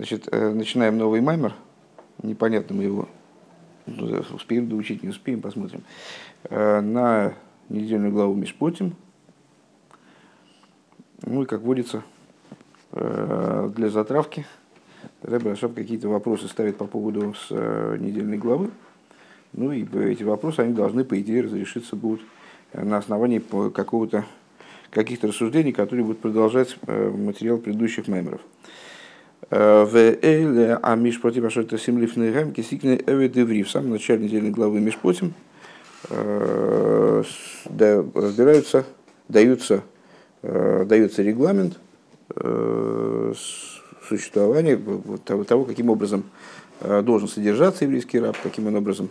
Значит, э, начинаем новый маймер. Непонятно мы его успеем доучить, не успеем, посмотрим. Э, на недельную главу Мишпотим. Ну и, как водится, э, для затравки Рэбе какие-то вопросы ставит по поводу с недельной главы. Ну и эти вопросы, они должны, по идее, разрешиться будут на основании какого-то каких-то рассуждений, которые будут продолжать материал предыдущих меморов. В а Мишпотим Ашота Симлифный Гам Кисикне Эведеври. В самом начале недельной главы Мишпотим разбираются, даются, дается регламент существования того, каким образом должен содержаться еврейский раб, каким он образом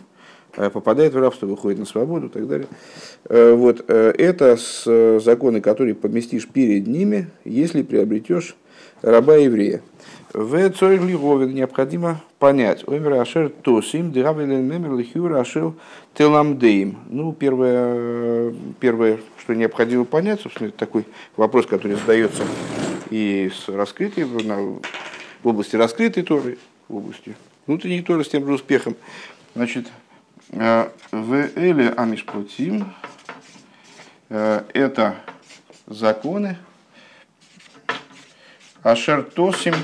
попадает в рабство, выходит на свободу и так далее. Вот, это законы, которые поместишь перед ними, если приобретешь раба еврея. В Цорих Лиговин необходимо понять. Оймер Ашер Тосим, Дыравилен Мемер Лихюр Ашел Теламдеим. Ну, первое, первое, что необходимо понять, собственно, это такой вопрос, который задается и с раскрытой, в области раскрытой Торы, в области внутренней Торы с тем же успехом. Значит, э, в Эле Амишплотим э, это законы, Ашер Тосим –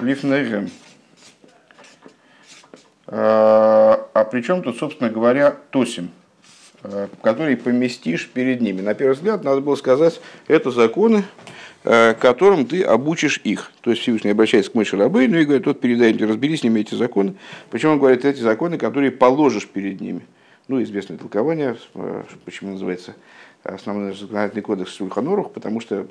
Лифнегем. А, а при чем тут, собственно говоря, Тосим, а, который поместишь перед ними? На первый взгляд, надо было сказать, это законы, а, которым ты обучишь их. То есть Всевышний обращается к Мойше Рабы, ну и говорит, вот передай им, разберись с ними эти законы. Почему он говорит, эти законы, которые положишь перед ними. Ну, известное толкование, почему называется основной законодательный кодекс Сульханорух, потому что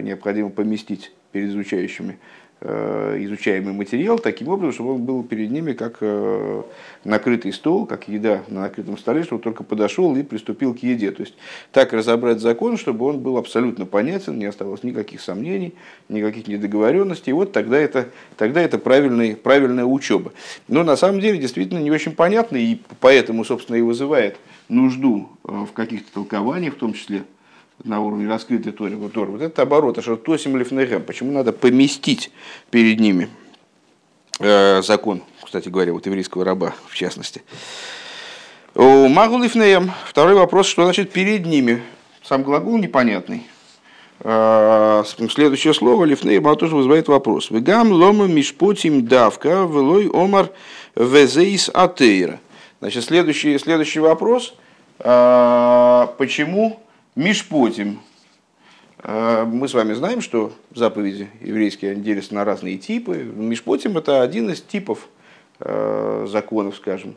необходимо поместить перед изучающими изучаемый материал таким образом, чтобы он был перед ними как э, накрытый стол, как еда на накрытом столе, чтобы только подошел и приступил к еде. То есть так разобрать закон, чтобы он был абсолютно понятен, не оставалось никаких сомнений, никаких недоговоренностей. И вот тогда это, тогда это правильный, правильная учеба. Но на самом деле действительно не очень понятно, и поэтому, собственно, и вызывает нужду э, в каких-то толкованиях, в том числе на уровне раскрытой Торы. Вот, это оборот, а что Тосим Лифнехем. Почему надо поместить перед ними э, закон, кстати говоря, вот еврейского раба в частности. У Магу Лифнеем. Второй вопрос, что значит перед ними. Сам глагол непонятный. Э, следующее слово Лифнеем, оно тоже вызывает вопрос. Вегам лома мишпотим давка велой омар везейс атеира. Значит, следующий, следующий вопрос. Э, почему Мишпотим. Э, мы с вами знаем, что заповеди еврейские делятся на разные типы. Мишпотим – это один из типов э, законов, скажем.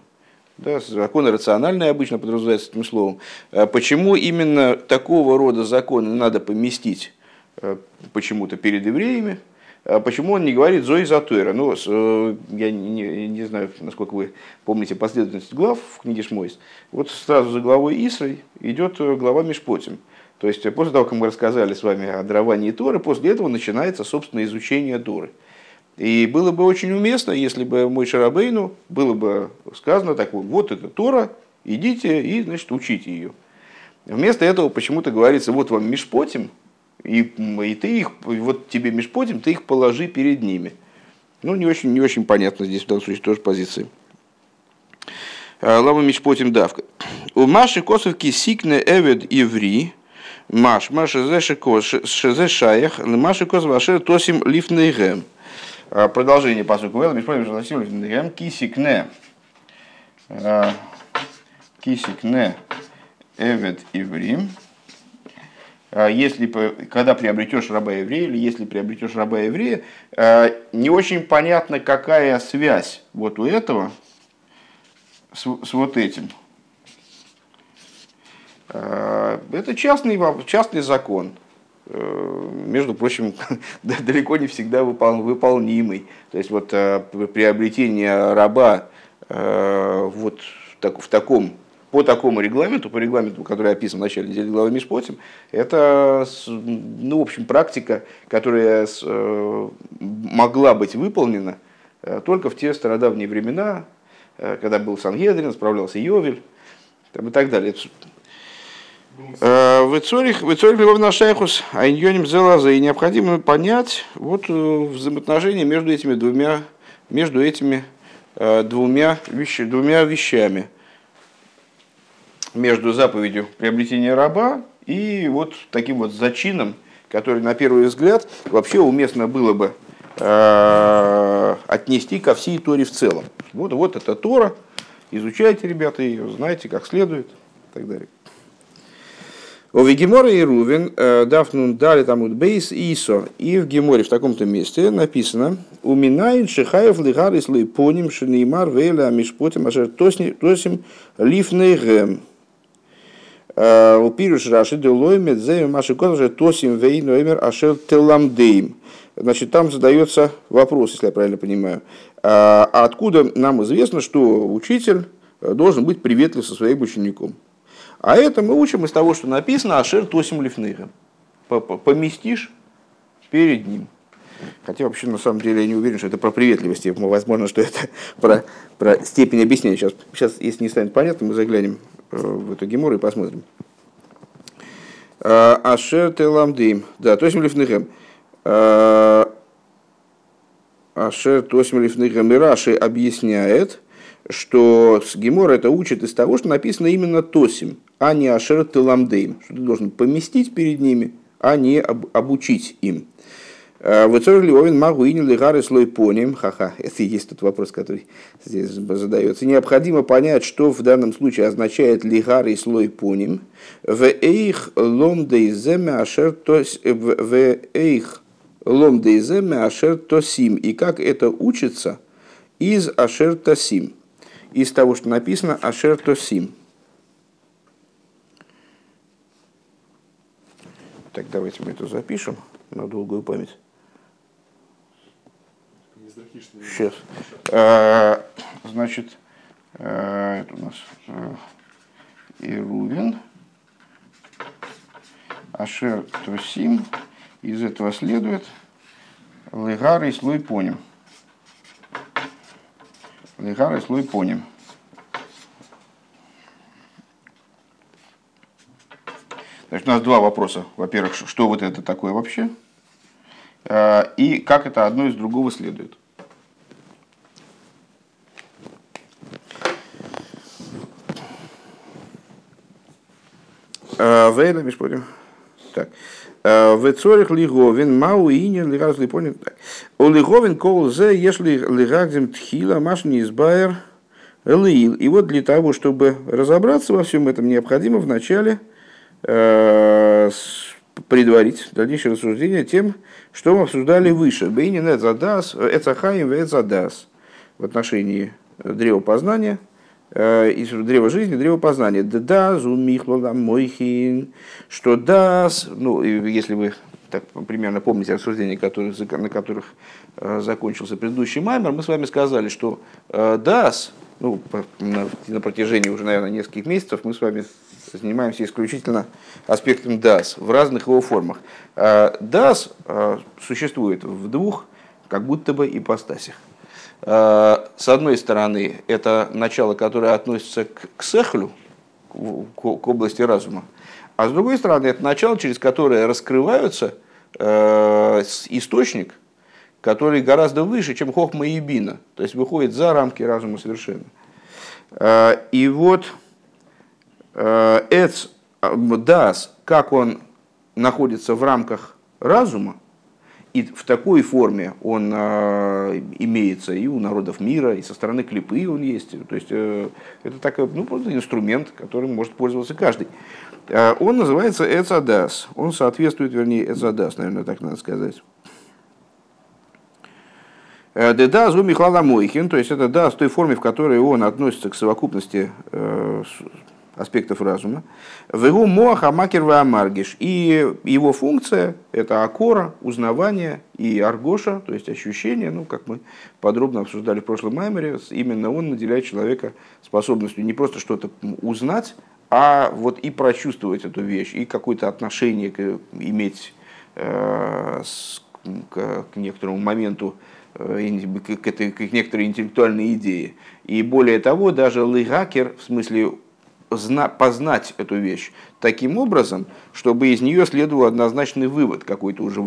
Да, законы рациональные обычно подразумеваются этим словом. Э, почему именно такого рода законы надо поместить почему-то перед евреями? Почему он не говорит Зои Затойра? Ну, я не, не знаю, насколько вы помните последовательность глав в книге Шмойс. Вот сразу за главой Исрой идет глава Мишпотим. То есть после того, как мы рассказали с вами о даровании Торы, после этого начинается, собственно, изучение Торы. И было бы очень уместно, если бы мой Шарабейну было бы сказано так, вот это Тора, идите и, значит, учите ее. Вместо этого почему-то говорится, вот вам Мишпотим, и, и ты их, вот тебе Мишпотим, ты их положи перед ними. Ну, не очень, не очень понятно здесь в данном случае тоже позиции. Э, Лама Мишпотим давка. У Маши Косовки Сикне Эвед Иври, Маш, Маша Шезе Шаях, Маша Кос Вашер Тосим Лифнейгем. А, продолжение по сути Вэлла, Мишпотим Тосим Лифнейгем, Кисикне. А, Кисикне Эвед Иврим. А, если, когда приобретешь раба еврея, или если приобретешь раба еврея, не очень понятно, какая связь вот у этого с, с вот этим. Э, это частный, частный закон, э, между прочим, далеко не всегда выполнимый. То есть вот э, приобретение раба вот в таком по такому регламенту, по регламенту, который описан в начале недели главы Мишпотим, это, ну, в общем, практика, которая могла быть выполнена только в те стародавние времена, когда был Сангедрин, справлялся Йовель и так далее. В Ицорих, в Шайхус, а иньоним Зелаза. И необходимо понять вот взаимоотношения между этими двумя, между этими двумя, вещи, двумя вещами. Между заповедью приобретения раба и вот таким вот зачином, который на первый взгляд вообще уместно было бы э, отнести ко всей Торе в целом. Вот, вот это Тора, изучайте, ребята, ее, знаете, как следует и так далее. У Вегемора и Рувен, э, Дафнун дали там бейс Исо, и в Геморе в таком-то месте написано «Уминает шихаев лигарис лейпоним шинеймар вейля мишпотим ашер тосим лифнейгем». Э, у пируш раши делой медзеем маши коза тосим вейн оймер ашер теламдейм. Значит, там задается вопрос, если я правильно понимаю. А откуда нам известно, что учитель должен быть приветлив со своим учеником? А это мы учим из того, что написано «Ашер тосим лифныга». Поместишь перед ним. Хотя вообще, на самом деле, я не уверен, что это про приветливость. Возможно, что это про, про степень объяснения. Сейчас, сейчас, если не станет понятно, мы заглянем Э, в эту гемору и посмотрим. Э, Ашер теламдим. Да, то есть лифнехем. Э, Ашер Тосим Лифнехем и Раши объясняет, что с Гемора это учит из того, что написано именно Тосим, а не Ашер Теламдейм, что ты должен поместить перед ними, а не обучить им. Э, Выцор Львовин могу и лигары слой поним. Ха-ха, это и есть тот вопрос, который здесь задается. Необходимо понять, что в данном случае означает лигары и слой поним. В эйх лом дейземе ашер тос... В эйх лом дейземе ашер тосим. И как это учится из ашер тосим. Из того, что написано ашер тосим. Так, давайте мы это запишем на долгую память. Сейчас. Э, значит, э, это у нас э, Ирувин, Ашер Тосим. Из этого следует Легар и слой поним. Легар и слой поним. Значит, у нас два вопроса. Во-первых, что вот это такое вообще? И как это одно из другого следует. Вейна, Мишпотим. Так. В цорих лиговин мау инин лигаз липонин. У лиговин кол зе если лигагдем тхила машни избайер лиил. И вот для того, чтобы разобраться во всем этом, необходимо вначале э, предварить дальнейшее рассуждение тем, что мы обсуждали выше. Бейнин эцадас, эцахаим эцадас в отношении древа познания – Э, из древа жизни, древа познания. Да, зумихлола мойхин, что дас, ну, если вы так примерно помните рассуждения, которые, на которых э, закончился предыдущий маймер, мы с вами сказали, что э, дас, ну, на, на протяжении уже, наверное, нескольких месяцев мы с вами занимаемся исключительно аспектом дас в разных его формах. Дас существует в двух как будто бы ипостасях. Э, с одной стороны, это начало, которое относится к сехлю, к области разума, а с другой стороны, это начало, через которое раскрываются э, источник, который гораздо выше, чем хохма и бина, то есть выходит за рамки разума совершенно. Э, и вот Эц Дас, как он находится в рамках разума, и в такой форме он э, имеется и у народов мира, и со стороны клипы он есть. То есть э, это такой ну, просто инструмент, которым может пользоваться каждый. Э, он называется Эцадас. Он соответствует, вернее, Эцадас, наверное, так надо сказать. Деда зу Михлала Мойхин, то есть это да, с той форме, в которой он относится к совокупности аспектов разума. В его моаха макер амаргиш. И его функция – это акора, узнавание и аргоша, то есть ощущение, ну, как мы подробно обсуждали в прошлом маймере, именно он наделяет человека способностью не просто что-то узнать, а вот и прочувствовать эту вещь, и какое-то отношение к, иметь э, с, к, к некоторому моменту, э, к, этой, к некоторой интеллектуальной идее. И более того, даже лыгакер, в смысле познать эту вещь таким образом, чтобы из нее следовал однозначный вывод какой-то уже,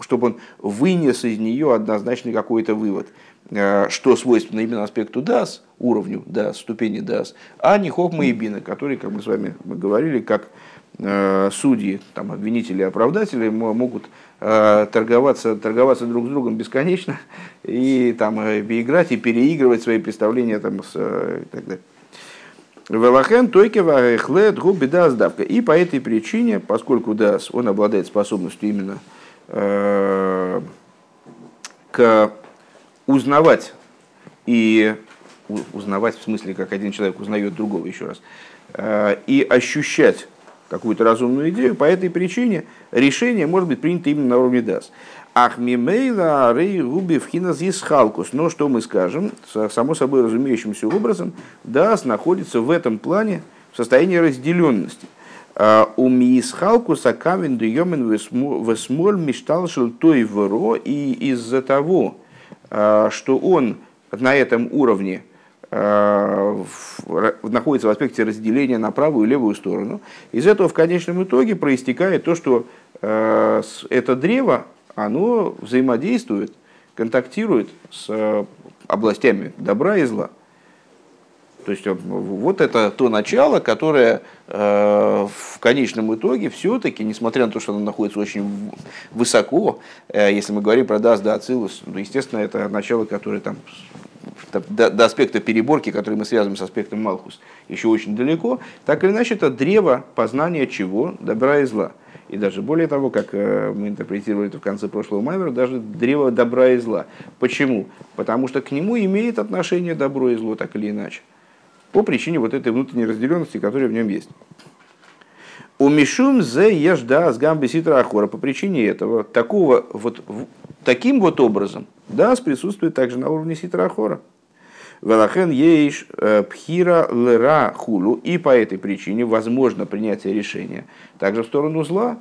чтобы он вынес из нее однозначный какой-то вывод, э, что свойственно именно аспекту дас, уровню дас, ступени дас, а не хохма и бина, которые, как мы с вами говорили, как э, судьи, там, обвинители и оправдатели могут э, торговаться, торговаться друг с другом бесконечно и там, играть и переигрывать свои представления там, с, и так далее. Велахен тойкева эхлет губи дас давка. И по этой причине, поскольку дас, он обладает способностью именно э, к узнавать и узнавать в смысле, как один человек узнает другого еще раз, э, и ощущать какую-то разумную идею, по этой причине решение может быть принято именно на уровне дас. Ахмимейла рей губи вхинас халкус. Но что мы скажем, само собой разумеющимся образом, Дас находится в этом плане в состоянии разделенности. А, у миисхалкуса камен дьемен весмоль мишталшил той вро, и из-за того, а, что он на этом уровне находится в аспекте разделения на правую и левую сторону. Из этого в конечном итоге проистекает то, что это древо, оно взаимодействует, контактирует с э, областями добра и зла. То есть э, вот это то начало, которое э, в конечном итоге все-таки, несмотря на то, что оно находится очень высоко, э, если мы говорим про Дас да Ацилус, ну, естественно, это начало, которое там до, до аспекта переборки, который мы связываем с аспектом Малхус, еще очень далеко, так или иначе это древо познания чего? Добра и зла. И даже более того, как мы интерпретировали это в конце прошлого маймера, даже древо добра и зла. Почему? Потому что к нему имеет отношение добро и зло, так или иначе. По причине вот этой внутренней разделенности, которая в нем есть. У Мишум зе ежда с гамби ситра ахора. По причине этого, такого вот, таким вот образом, да, присутствует также на уровне ситра ахора. Велахен ейш э, пхира лера хулу. И по этой причине возможно принятие решения также в сторону зла.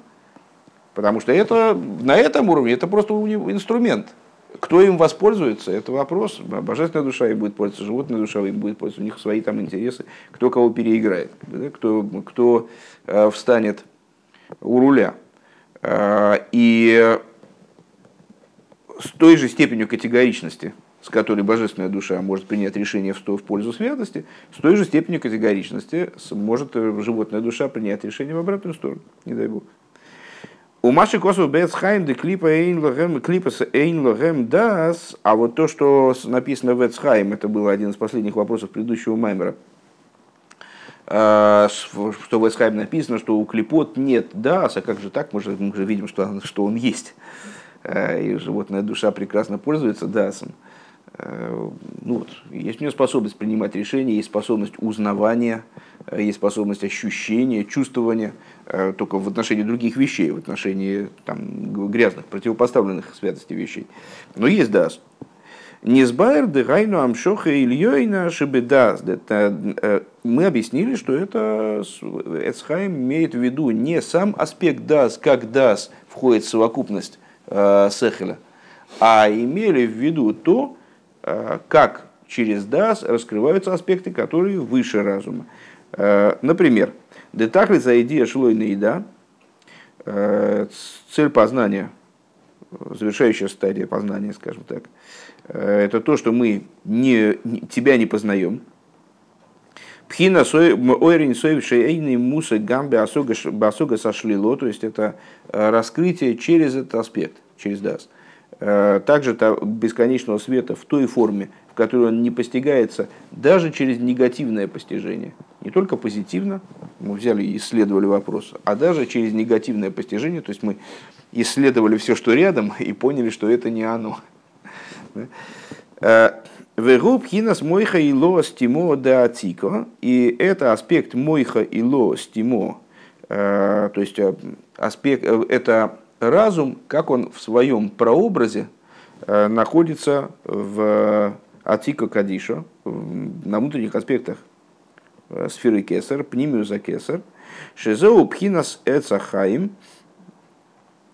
Потому что это, на этом уровне это просто инструмент. Кто им воспользуется, это вопрос. Божественная душа им будет пользоваться, животная душа им будет пользоваться, у них свои там интересы. Кто кого переиграет, кто, кто э, встанет у руля. Э, и с той же степенью категоричности, с которой божественная душа может принять решение в, в пользу святости, с той же степенью категоричности может э, животная душа принять решение в обратную сторону, не дай бог. У Маши Косов Бецхайм де клипа эйн клипа эйн логем дас, а вот то, что написано в Эцхайм, это был один из последних вопросов предыдущего Маймера, э, что в Эцхайм написано, что у клипот нет дас, а как же так, мы же, мы же видим, что, что он есть. Э, и животная душа прекрасно пользуется дасом. Э, ну, вот, есть у нее способность принимать решения, есть способность узнавания, э, есть способность ощущения, чувствования, э, только в отношении других вещей, в отношении там, грязных, противопоставленных святости вещей. Но есть дас. Низбайр дыгайну амшоха ильёйна шибедас. Мы объяснили, что это Эцхайм имеет в виду не сам аспект дас, как дас входит в совокупность э, сехеля, а имели в виду то, как через дас раскрываются аспекты, которые выше разума. Э, например, детахли за идея шлойна еда, э, цель познания, завершающая стадия познания, скажем так, это то, что мы не, тебя не познаем. Пхина ойрин соевшейный муса гамби асога сошлило, то есть это раскрытие через этот аспект, через дас. Э, также бесконечного света в той форме, в которой он не постигается даже через негативное постижение. Не только позитивно, мы взяли и исследовали вопрос, а даже через негативное постижение, то есть мы исследовали все, что рядом, и поняли, что это не оно. Э, Вегуб хинас мойха и ло стимо да. И это аспект мойха и ло стимо. Э, то есть аспект, это разум, как он в своем прообразе э, находится в Атика Кадиша, на внутренних аспектах э, сферы Кесар, пнимиуза Кесар, Шизеу Пхинас Эцахаим,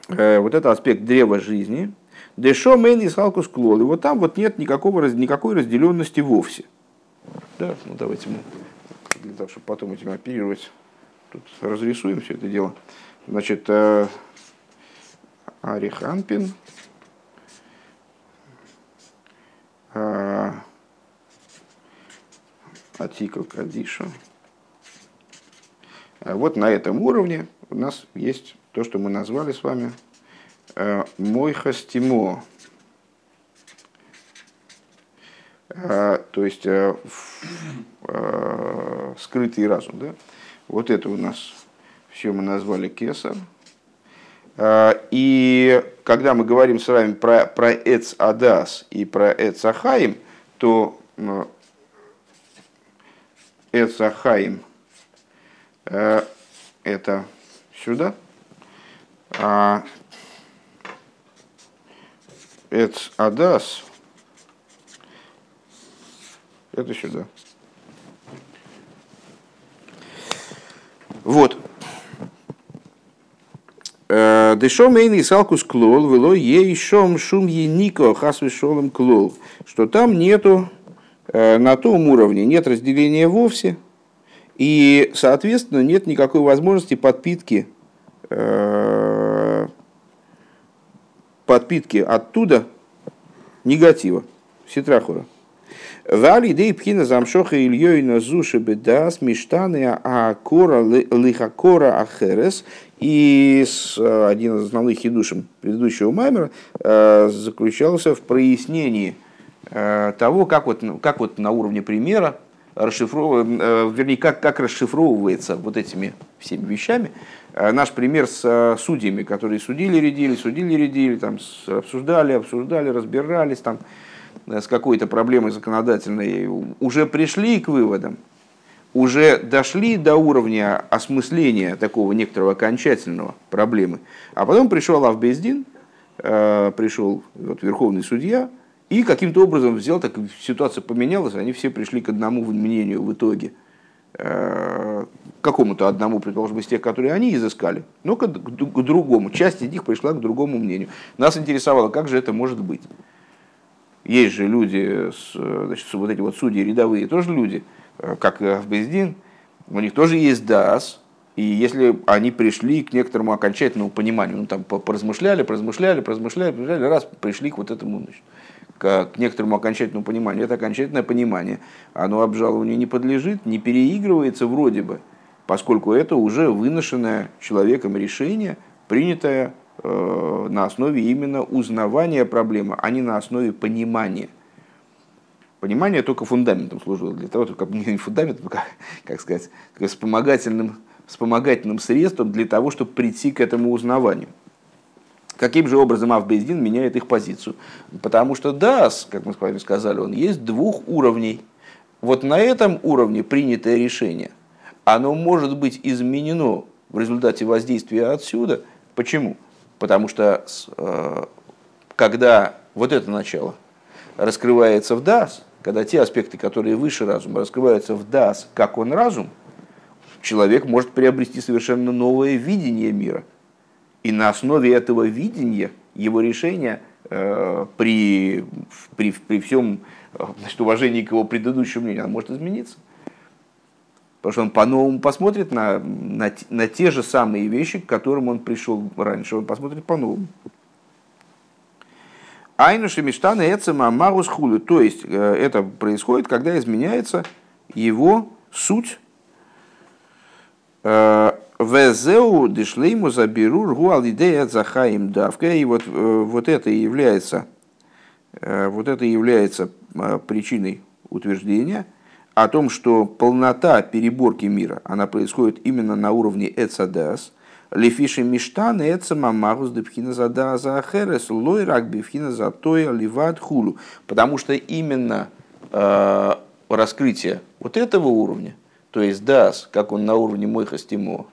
э, вот это аспект древа жизни, Дешо Мэн и Салкус Клол, и вот там вот нет никакого, никакой разделенности вовсе. Да, ну давайте мы для того, чтобы потом этим оперировать, тут разрисуем все это дело. Значит, э, Ариханпин, Атика Кадиша. Э, вот на этом уровне у нас есть то, что мы назвали с вами мой хастимо. То есть скрытый разум. Да? Вот это у нас все мы назвали кесар. И когда мы говорим с вами про, про Эц Адас и про Эц Ахаим, то Эц Ахаим это сюда, а Эц Адас это сюда. Вот. Э, Дешом эйный салкус клол, вело ейшом шум енико хасвишолом клол. Что там нету, э, на том уровне нет разделения вовсе, и, соответственно, нет никакой возможности подпитки, э, подпитки оттуда негатива, ситрахура. Вали дей пхина замшоха ильей на зуши бедас миштаны а кора лихакора ахерес. И один из основных хидушем предыдущего маймера э, заключался в прояснении э, того, как вот, как вот на уровне примера расшифров... Э, вернее, как, как расшифровывается вот этими всеми вещами наш пример с судьями, которые судили, рядили, судили, рядили, там, обсуждали, обсуждали, разбирались, там, Э, с какой-то проблемой законодательной уже пришли к выводам, уже дошли до уровня осмысления такого некоторого окончательного проблемы. А потом пришел Авбездин, э, пришел вот, верховный судья, и каким-то образом взял, так ситуация поменялась, они все пришли к одному мнению в итоге. Э, какому-то одному, предположим, из тех, которые они изыскали, но к, к другому. Часть из них пришла к другому мнению. Нас интересовало, как же это может быть. Есть же люди, значит, вот эти вот судьи рядовые, тоже люди, э, как в Бездин, у них тоже есть ДАС, и если они пришли к некоторому окончательному пониманию, ну там поразмышляли, поразмышляли, поразмышляли, поразмышляли, раз пришли к вот этому, значит, к, к некоторому окончательному пониманию, это окончательное понимание, оно обжалованию не подлежит, не переигрывается вроде бы, поскольку это уже выношенное человеком решение, принятое Э, на основе именно узнавания проблемы, а не на основе понимания. Понимание только фундаментом служило для того, только не фундаментом, как, как сказать, как вспомогательным, вспомогательным средством для того, чтобы прийти к этому узнаванию. Каким же образом Авбездин меняет их позицию? Потому что ДАС, как мы с вами сказали, он есть двух уровней. Вот на этом уровне принятое решение, оно может быть изменено в результате воздействия отсюда. Почему? Потому что э, когда вот это начало раскрывается в ДАС, когда те аспекты, которые выше разума, раскрываются в ДАС, как он разум, человек может приобрести совершенно новое видение мира. И на основе этого видения его решение э, при, при, при всем значит, уважении к его предыдущему мнению, оно может измениться. Потому что он по-новому посмотрит на, на, на те же самые вещи, к которым он пришел раньше. Он посмотрит по-новому. Айнуши Миштана Эцема Марус Хулю. То есть э, это происходит, когда изменяется его суть. Э, Везеу дишлейму заберу гуалидея захаим давка. И вот, э, вот это и является, вот это является причиной утверждения – о том, что полнота переборки мира, она происходит именно на уровне Эцадас, Лефиши Миштан, Эца Мамагус, Депхина Зада Захерес, Лой Рак Бифхина Затоя, Ливат Хулу. Потому что именно э, раскрытие вот этого уровня, то есть Дас, как он на уровне Мойха Стимо,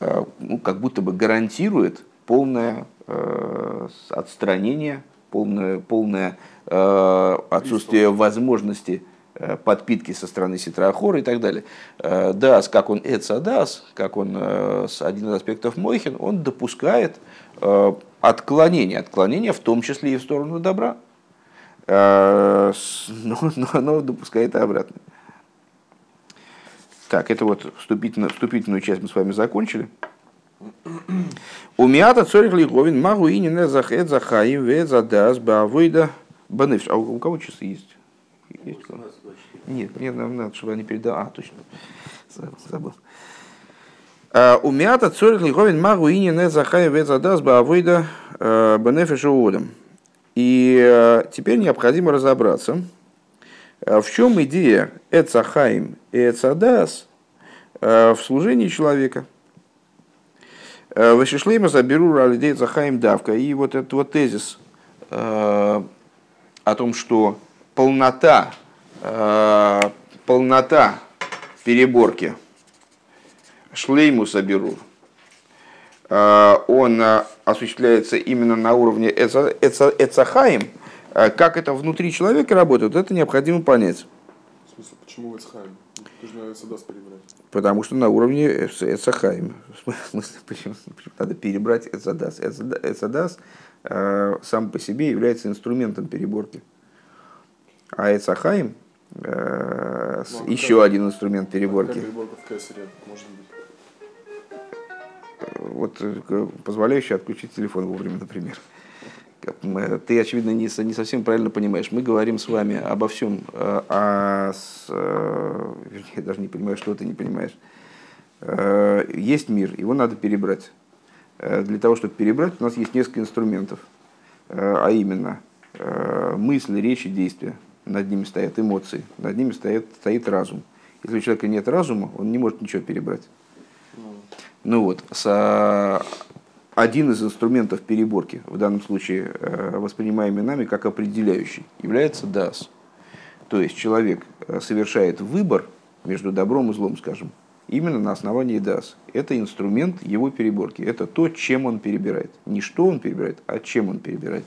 э, ну, как будто бы гарантирует полное э, отстранение, полное, полное э, отсутствие возможности подпитки со стороны Ситрахора и так далее. Э, дас, как он Эца Дас, как он э, один из аспектов Мойхин, он допускает отклонение, отклонение в том числе и в сторону добра. Но, но оно допускает и обратно. Так, это вот вступительную, вступительную часть мы с вами закончили. У мята цорих лиговин магу и не захед захаим ве задас бавойда банывш. А у кого часы есть? есть Нет, мне нам надо, чтобы они передали. А, точно. Забыл. А, у мята цорих лиговин магу и не захаим ве задас бавойда банефиш уодом. И э, теперь необходимо разобраться, э, в чем идея Эцахаим и Эцадас э, в служении человека. Вышишлейма заберу ралидей Цахаим давка. И вот этот вот тезис о том, что полнота, полнота переборки шлейму соберу, он осуществляется именно на уровне Эцахаим, как это внутри человека работает, это необходимо понять. В смысле, почему Эцахаим? Потому что на уровне Эцахаим. В смысле, почему, почему надо перебрать Эцадас? Эцадас э, сам по себе является инструментом переборки. А Эцахаим э, ну, а еще один инструмент переборки. переборка в Кесаре может быть? вот, э, позволяющий отключить телефон вовремя, например. Ты, очевидно, не, не совсем правильно понимаешь. Мы говорим с вами обо всем, э, а с, э, я даже не понимаю, что ты не понимаешь. Есть мир, его надо перебрать. Для того, чтобы перебрать, у нас есть несколько инструментов, а именно мысли, речи, действия. Над ними стоят эмоции, над ними стоит, стоит разум. Если у человека нет разума, он не может ничего перебрать. Ну вот, с, один из инструментов переборки, в данном случае э, воспринимаемый нами как определяющий, является дас. То есть человек э, совершает выбор между добром и злом, скажем, именно на основании дас. Это инструмент его переборки. Это то, чем он перебирает. Не что он перебирает, а чем он перебирает.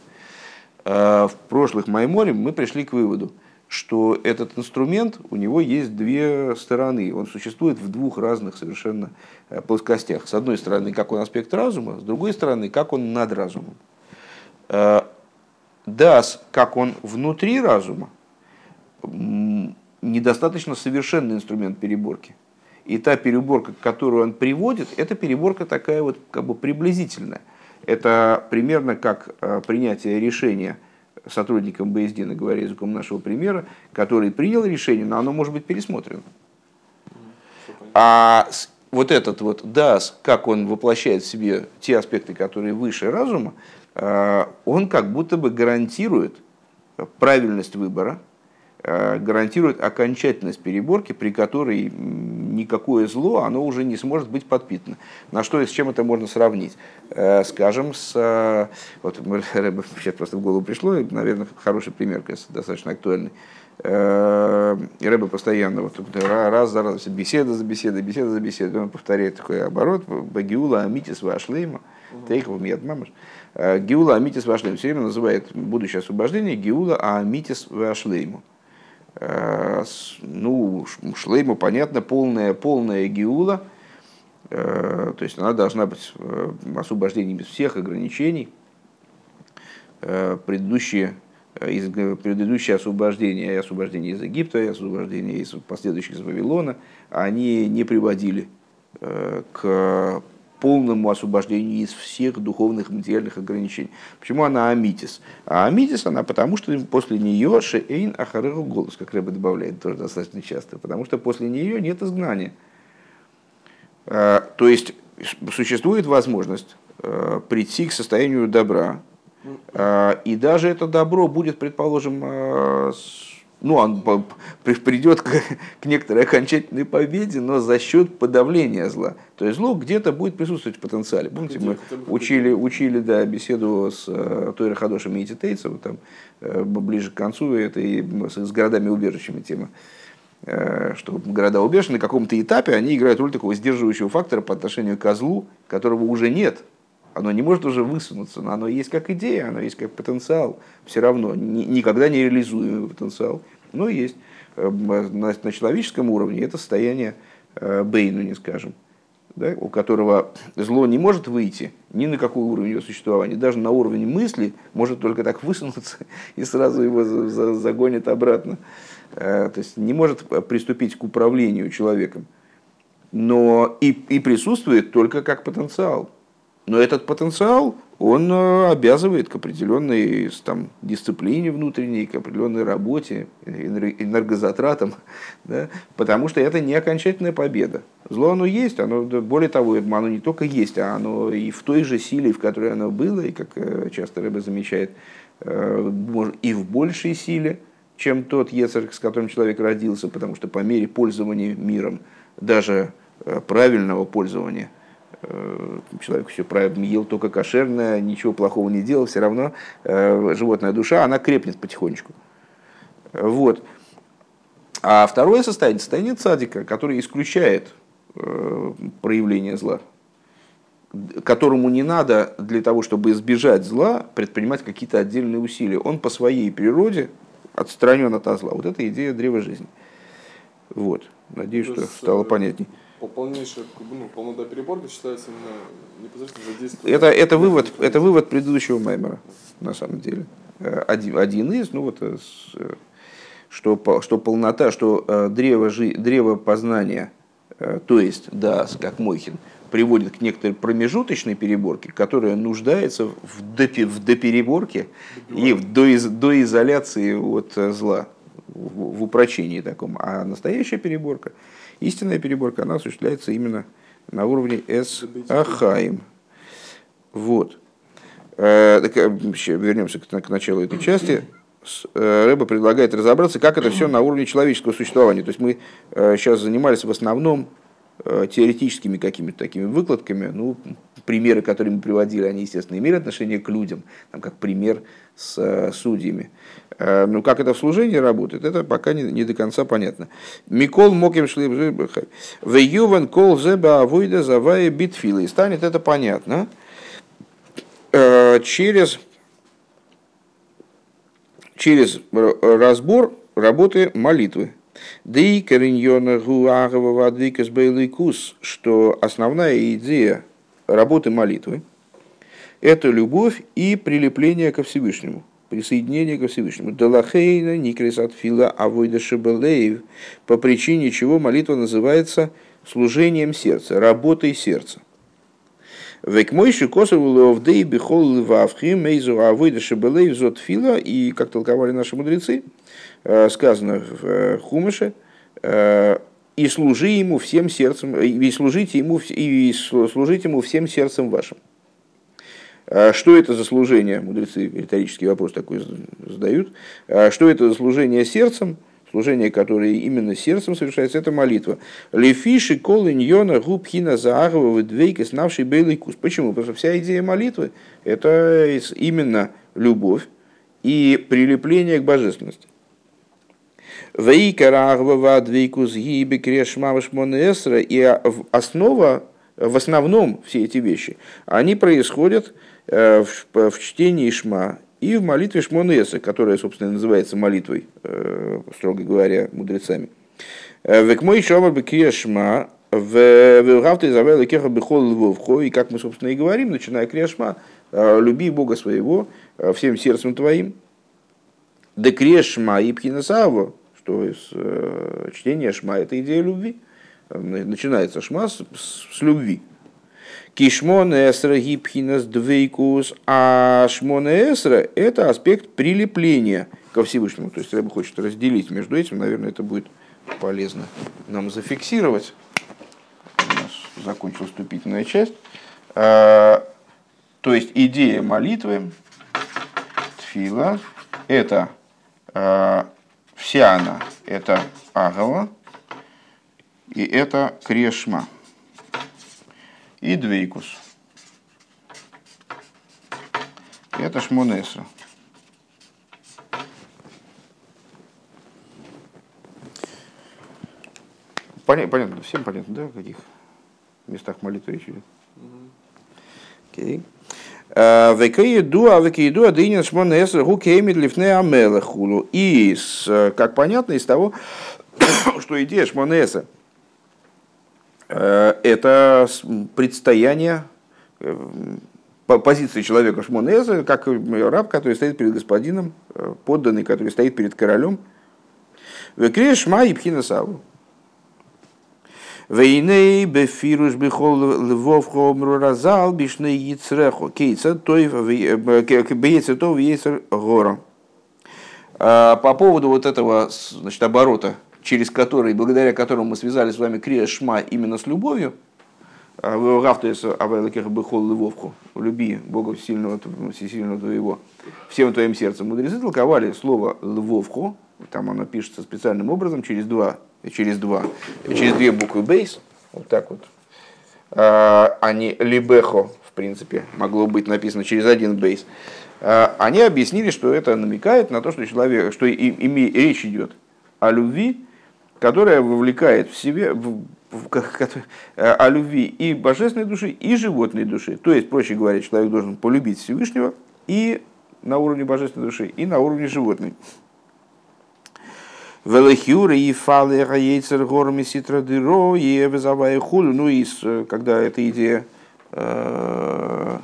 Э, в прошлых Майморе мы пришли к выводу – что этот инструмент, у него есть две стороны. Он существует в двух разных совершенно э, плоскостях. С одной стороны, как он аспект разума, с другой стороны, как он над разумом. Э, Дас, как он внутри разума, недостаточно совершенный инструмент переборки. И та переборка, которую он приводит, это переборка такая вот как бы приблизительная. Это примерно как э, принятие решения – сотрудником БСД, говоря языком нашего примера, который принял решение, но оно может быть пересмотрено. А вот этот вот DAS, как он воплощает в себе те аспекты, которые выше разума, а, он как будто бы гарантирует правильность выбора, Э, гарантирует окончательность переборки, при которой никакое зло оно уже не сможет быть подпитано. На что и с чем это можно сравнить? Э, скажем, с... Э, вот сейчас просто в голову пришло, наверное, хороший пример, достаточно актуальный. Рэба постоянно вот, раз за раз, беседа за беседой, беседа за беседой, он повторяет такой оборот, Багиула Амитис Вашлейма, Тейхов Мият Мамаш. Гиула Амитис Вашлейма все время называет будущее освобождение Гиула Амитис Вашлейму. Э, ну, шлейма, понятно, полная, полная геула, э, то есть она должна быть э, освобождением без всех ограничений. Предыдущие, из, предыдущие освобождения, и освобождение из Египта, и освобождение из последующих из Вавилона, они не приводили к полному освобождению из всех духовных материальных ограничений. Почему она амитис? А амитис она потому, что после нее шеэйн ахарыру голос, как Рэба добавляет тоже достаточно часто, потому что после нее нет изгнания. А, то есть существует возможность а, прийти к состоянию добра, а, и даже это добро будет, предположим, ну, он придет к, к некоторой окончательной победе, но за счет подавления зла. То есть зло где-то будет присутствовать в потенциале. Помните, мы учили, учили да, беседу с э, Тойра Хадошем и Титейцем, там, э, ближе к концу, это и с городами-убежищами тема э, что города-убежища на каком-то этапе они играют роль такого сдерживающего фактора по отношению к злу, которого уже нет. Оно не может уже высунуться, но оно есть как идея, оно есть как потенциал. Все равно, никогда не реализуемый потенциал, но есть. Э, на, на человеческом уровне это состояние э, Бейну, не скажем, да, у которого зло не может выйти ни на какой уровень его существования, даже на уровень мысли может только так высунуться и сразу его загонит обратно. Э, то есть не может приступить к управлению человеком но и, и присутствует только как потенциал. Но этот потенциал, он э, обязывает к определенной там, дисциплине внутренней, к определенной работе, энергозатратам, да? потому что это не окончательная победа. Зло оно есть, оно, более того, оно не только есть, а оно и в той же силе, в которой оно было, и как э, часто Рэбе замечает, э, и в большей силе, чем тот Ецер, с которым человек родился, потому что по мере пользования миром, даже правильного пользования – человек все правильно ел только кошерное, ничего плохого не делал, все равно э, животная душа, она крепнет потихонечку. Вот. А второе состояние, состояние цадика, которое исключает э, проявление зла, которому не надо для того, чтобы избежать зла, предпринимать какие-то отдельные усилия. Он по своей природе отстранен от зла. Вот это идея древа жизни. Вот. Надеюсь, что стало понятней полнейшая ну, полнота переборки считается именно непосредственно задействование. Это, это, вывод, это вывод предыдущего Маймера, на самом деле. Э, один, один из, ну вот, э, что, что полнота, что э, древо, древо познания, то есть, да, как Мойхин, приводит к некоторой промежуточной переборке, которая нуждается в, допи, в допереборке и в доиз, доизоляции от зла, в, в упрочении таком. А настоящая переборка – Истинная переборка, она осуществляется именно на уровне с ахаим. Вот. Э, так, э, вернемся к, началу этой части. Э, Рэба предлагает разобраться, как это все на уровне человеческого существования. То есть мы сейчас занимались в основном теоретическими какими-то такими выкладками. Ну, примеры, которые мы приводили, они, естественно, имели отношение к людям, там, как пример с судьями. Э, ну, как это в служении работает, это пока не, не до конца понятно. Микол моким шлиб в ювен кол зеба авойда завая битфилы. И станет это понятно э, через, через разбор работы молитвы. Что основная идея работы молитвы – это любовь и прилепление ко Всевышнему присоединение ко Всевышнему. Далахейна, Никрисат Фила, Авойда Шабалеев, по причине чего молитва называется служением сердца, работой сердца. Век мой шикосов ловдей бихол лвавхи мейзу авойда шабалеев зот фила, и как толковали наши мудрецы, э, сказано в э, Хумыше, э, и служи ему всем сердцем, и служите ему, и служите ему всем сердцем вашим. А что это за служение? Мудрецы риторический вопрос такой задают. А что это за служение сердцем? Служение, которое именно сердцем совершается, это молитва. Лефиши колыньона губхина заагова двейка снавший белый кус. Почему? Потому что вся идея молитвы – это именно любовь и прилепление к божественности. Вейкарагва двейкус гиби крешмавашмонесра. И основа, в основном все эти вещи, они происходят – в, в чтении Шма и в молитве Шмонеса, которая, собственно, называется молитвой, э, строго говоря, мудрецами. Э, Век мой шамар бекия Шма, в Изавела Кеха Бехол Львовхо, и как мы, собственно, и говорим, начиная Крешма, люби Бога своего всем сердцем твоим. Да Крешма и Пхинасава, что из чтения Шма это идея любви. Начинается Шма с, с любви. Кишмон эсра гипхинас двейкус, а шмон эсра – это аспект прилепления ко Всевышнему. То есть Рэба хочет разделить между этим, наверное, это будет полезно нам зафиксировать. У нас закончилась вступительная часть. А, то есть идея молитвы, тфила, это а, вся она, это агава, и это крешма и двейкус. Это шмонеса. Понятно, всем понятно, да, в каких местах молитвы речь идет? Окей. А, векаиду, а векаиду, а дынин шмонеса, гукеймид лифне амелахулу. И, как понятно из того, что идея шмонеса – Э, это предстояние э, позиции человека Шмонеза, как раб, который стоит перед господином, э, подданный, который стоит перед королем. Векре Шма и Пхина Саву. Вейней бефируш бихол львовхо мруразал бишней яцрехо кейца той бейца то вейцер гора. По поводу вот этого значит, оборота, через который, благодаря которому мы связали с вами крия шма именно с любовью, Авайлакех Бехол Львовху, люби Бога сильного, всесильного твоего, всем твоим сердцем. Мудрецы толковали слово Львовху, там оно пишется специальным образом, через два через два, через две буквы бейс, вот так вот, а, а не либехо, в принципе, могло быть написано через один бейс, а, они объяснили, что это намекает на то, что человек, что и, и, речь идет о любви, которая вовлекает в себе, в, в, о любви и божественной души, и животной души. То есть, проще говоря, человек должен полюбить Всевышнего и на уровне божественной души, и на уровне животной. Велихюра и фалы раейцер горами ситра дыро и эвезавая хулю. Ну и когда эта идея э,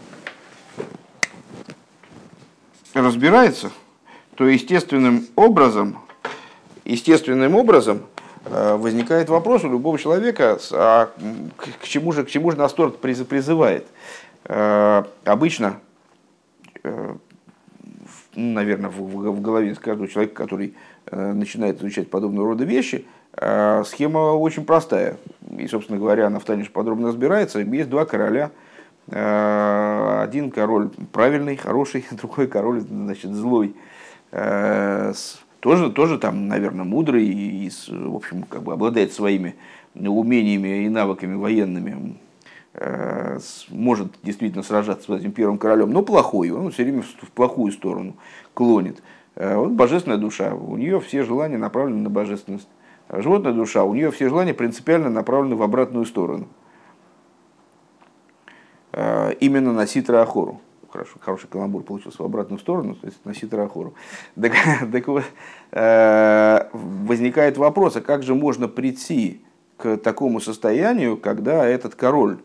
разбирается, то естественным образом, естественным образом возникает вопрос у любого человека, а к чему же, к чему же нас торт призывает. Э, обычно, наверное, в голове каждого человека, который Э, начинает изучать подобного рода вещи, э, схема очень простая. И, собственно говоря, она в Таниш подробно разбирается. Есть два короля. Э, один король правильный, хороший, другой король значит, злой. Тоже, тоже там, наверное, мудрый и, в общем, как бы обладает своими умениями и навыками военными, может действительно сражаться с этим первым королем, но плохой, он все время в плохую сторону клонит. Э, вот божественная душа, у нее все желания направлены на божественность. Животная душа, у нее все желания принципиально направлены в обратную сторону. Э, именно на ситра ахору. Хорошо, хороший каламбур получился в обратную сторону, то есть на ситра ахору. Так, так вот, э, возникает вопрос, а как же можно прийти к такому состоянию, когда этот король,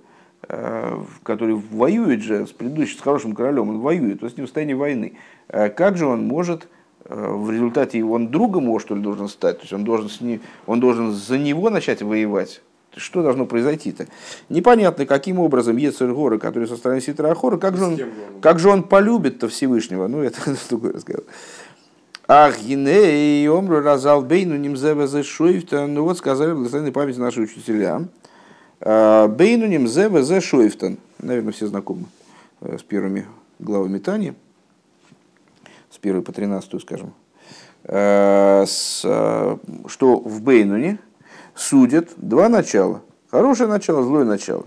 который воюет же с предыдущим, с хорошим королем, он воюет, он с ним в состоянии войны, как же он может Э, в результате он другом его, что ли, должен стать, то есть он должен, с ним, он должен за него начать воевать. Что должно произойти-то? Непонятно, каким образом Ецергора, который со стороны Ситра Ахора, как же он, как же он полюбит-то Всевышнего? Ну, это другой разговор. Ах, и омру разал бейну нимзева за шуйфта. Ну вот сказали в благословенной памяти наши учителя. «А, бейну нимзева за шуйфтан. Наверное, все знакомы э, с первыми главами Тани с 1 по 13, скажем, э, с, э, что в Бейнуне судят два начала. Хорошее начало, злое начало.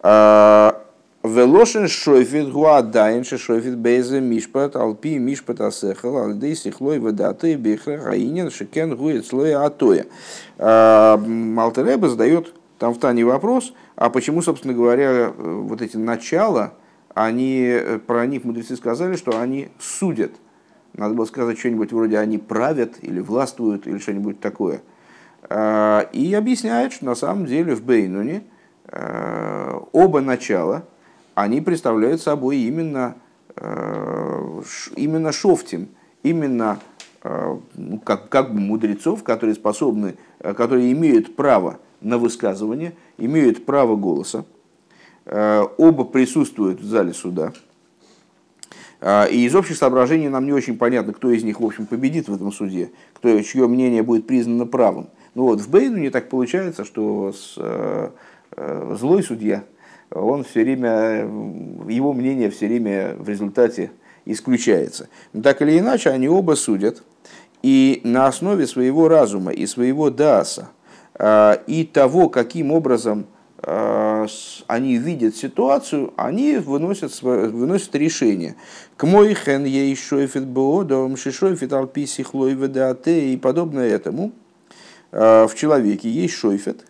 А, Велошен шойфит гуадайн шойфит бейзе мишпат алпи мишпат асехал альдей сихлой ведаты бихра хаинин шекен гует слой атоя. А, Малтереба задает там в Тане вопрос, а почему, собственно говоря, вот эти начала, они, про них мудрецы сказали, что они судят – надо было сказать что-нибудь вроде «они правят» или «властвуют» или что-нибудь такое. А, и объясняет, что на самом деле в Бейнуне а, оба начала, они представляют собой именно, а, именно шофтим, именно ну, как, как бы мудрецов, которые способны, которые имеют право на высказывание, имеют право голоса, оба присутствуют в зале суда – и из общих соображений нам не очень понятно, кто из них, в общем, победит в этом суде, кто, чье мнение будет признано правым. Ну вот, в Бейну не так получается, что с, э, злой судья, он все время, его мнение все время в результате исключается. Но так или иначе, они оба судят, и на основе своего разума и своего дааса, э, и того, каким образом Э, они видят ситуацию, они выносят, выносят решение. К мой хен ей шойфет боодом, шишойфет алпи сихлой и подобное этому. Э, в человеке есть шойфет,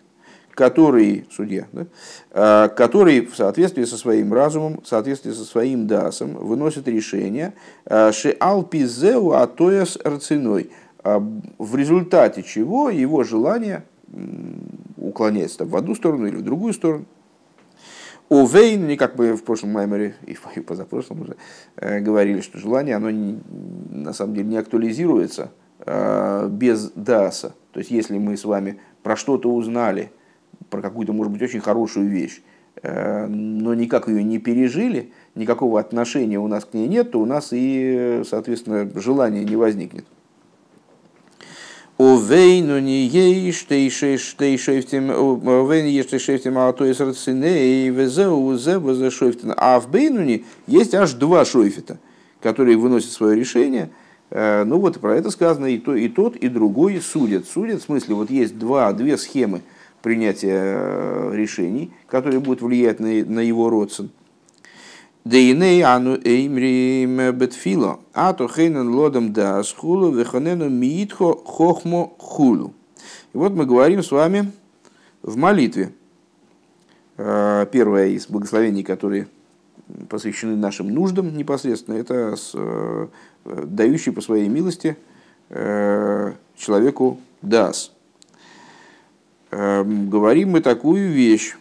который, судья, да, э, который в соответствии со своим разумом, в соответствии со своим дасом выносит решение ши алпи зеу атояс рациной, в результате чего его желание уклоняется в одну сторону или в другую сторону. У Вейн, не как бы в прошлом маймере и позапрошлом уже э, говорили, что желание, оно не, на самом деле не актуализируется э, без даса. То есть, если мы с вами про что-то узнали, про какую-то, может быть, очень хорошую вещь, э, но никак ее не пережили, никакого отношения у нас к ней нет, то у нас и, соответственно, желания не возникнет. Овейну не ешь тейшефтим, овейну ешь тейшефтим, а то есть рациней, везеу зебу за шойфтин. А в Бейнуне есть аж два шойфита, которые выносят свое решение. Э, ну вот про это сказано, и, то, и тот, и другой судят. Судят, в смысле, вот есть два, две схемы принятия э, решений, которые будут влиять на, на его родствен. Дейней ану эймрим бетфило, а то хейнен лодом да схулу, веханену миитхо хохмо хулу. И вот мы говорим с вами в молитве. Э, первое из благословений, которые посвящены нашим нуждам непосредственно, это с, дающий по своей милости э, человеку дас. Говорим мы такую вещь.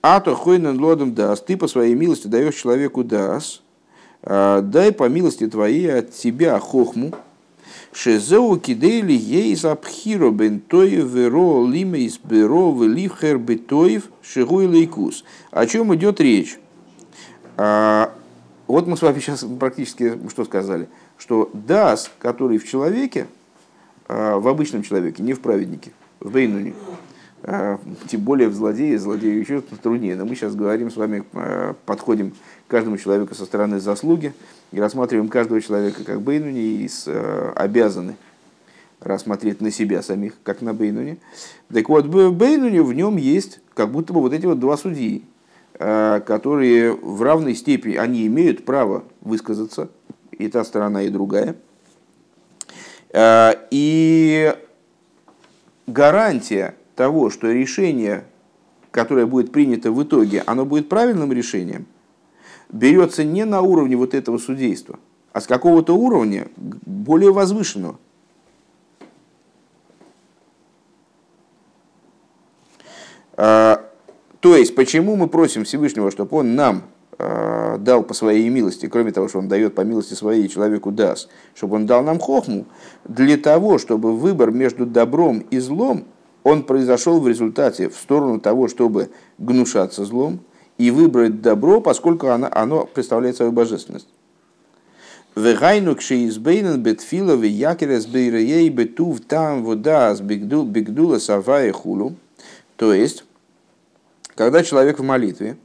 А то хойнен лодом дас, ты по своей милости даешь человеку дас, а, дай по милости твоей от тебя хохму, Шезеу кидейли ейс абхиро бентоев веро лимейс беро веливхер бетоев шигуй лейкус. О чем идет речь? Вот мы с вами сейчас практически что сказали, что дас, который в человеке, а, в обычном человеке, не в праведнике, в Бейнуне, а, тем более в злодее, злодею еще труднее. Но мы сейчас говорим с вами, а, подходим к каждому человеку со стороны заслуги и рассматриваем каждого человека как Бейнуни и обязаны рассмотреть на себя самих, как на Бейнуне. Так вот, Бейнуне в нем есть как будто бы вот эти вот два судьи, которые в равной степени, они имеют право высказаться, и та сторона, и другая. И гарантия того, что решение, которое будет принято в итоге, оно будет правильным решением, берется не на уровне вот этого судейства, а с какого-то уровня более возвышенного. А, то есть, почему мы просим Всевышнего, чтобы он нам а, дал по своей милости, кроме того, что он дает по милости своей человеку даст, чтобы он дал нам хохму, для того, чтобы выбор между добром и злом он произошел в результате в сторону того, чтобы гнушаться злом и выбрать добро, поскольку оно, оно представляет свою божественность. Вегайну кшеизбейнен бетфила в якерес бейреей бетув там вода с бигдула савая хулу. То есть, когда человек в молитве,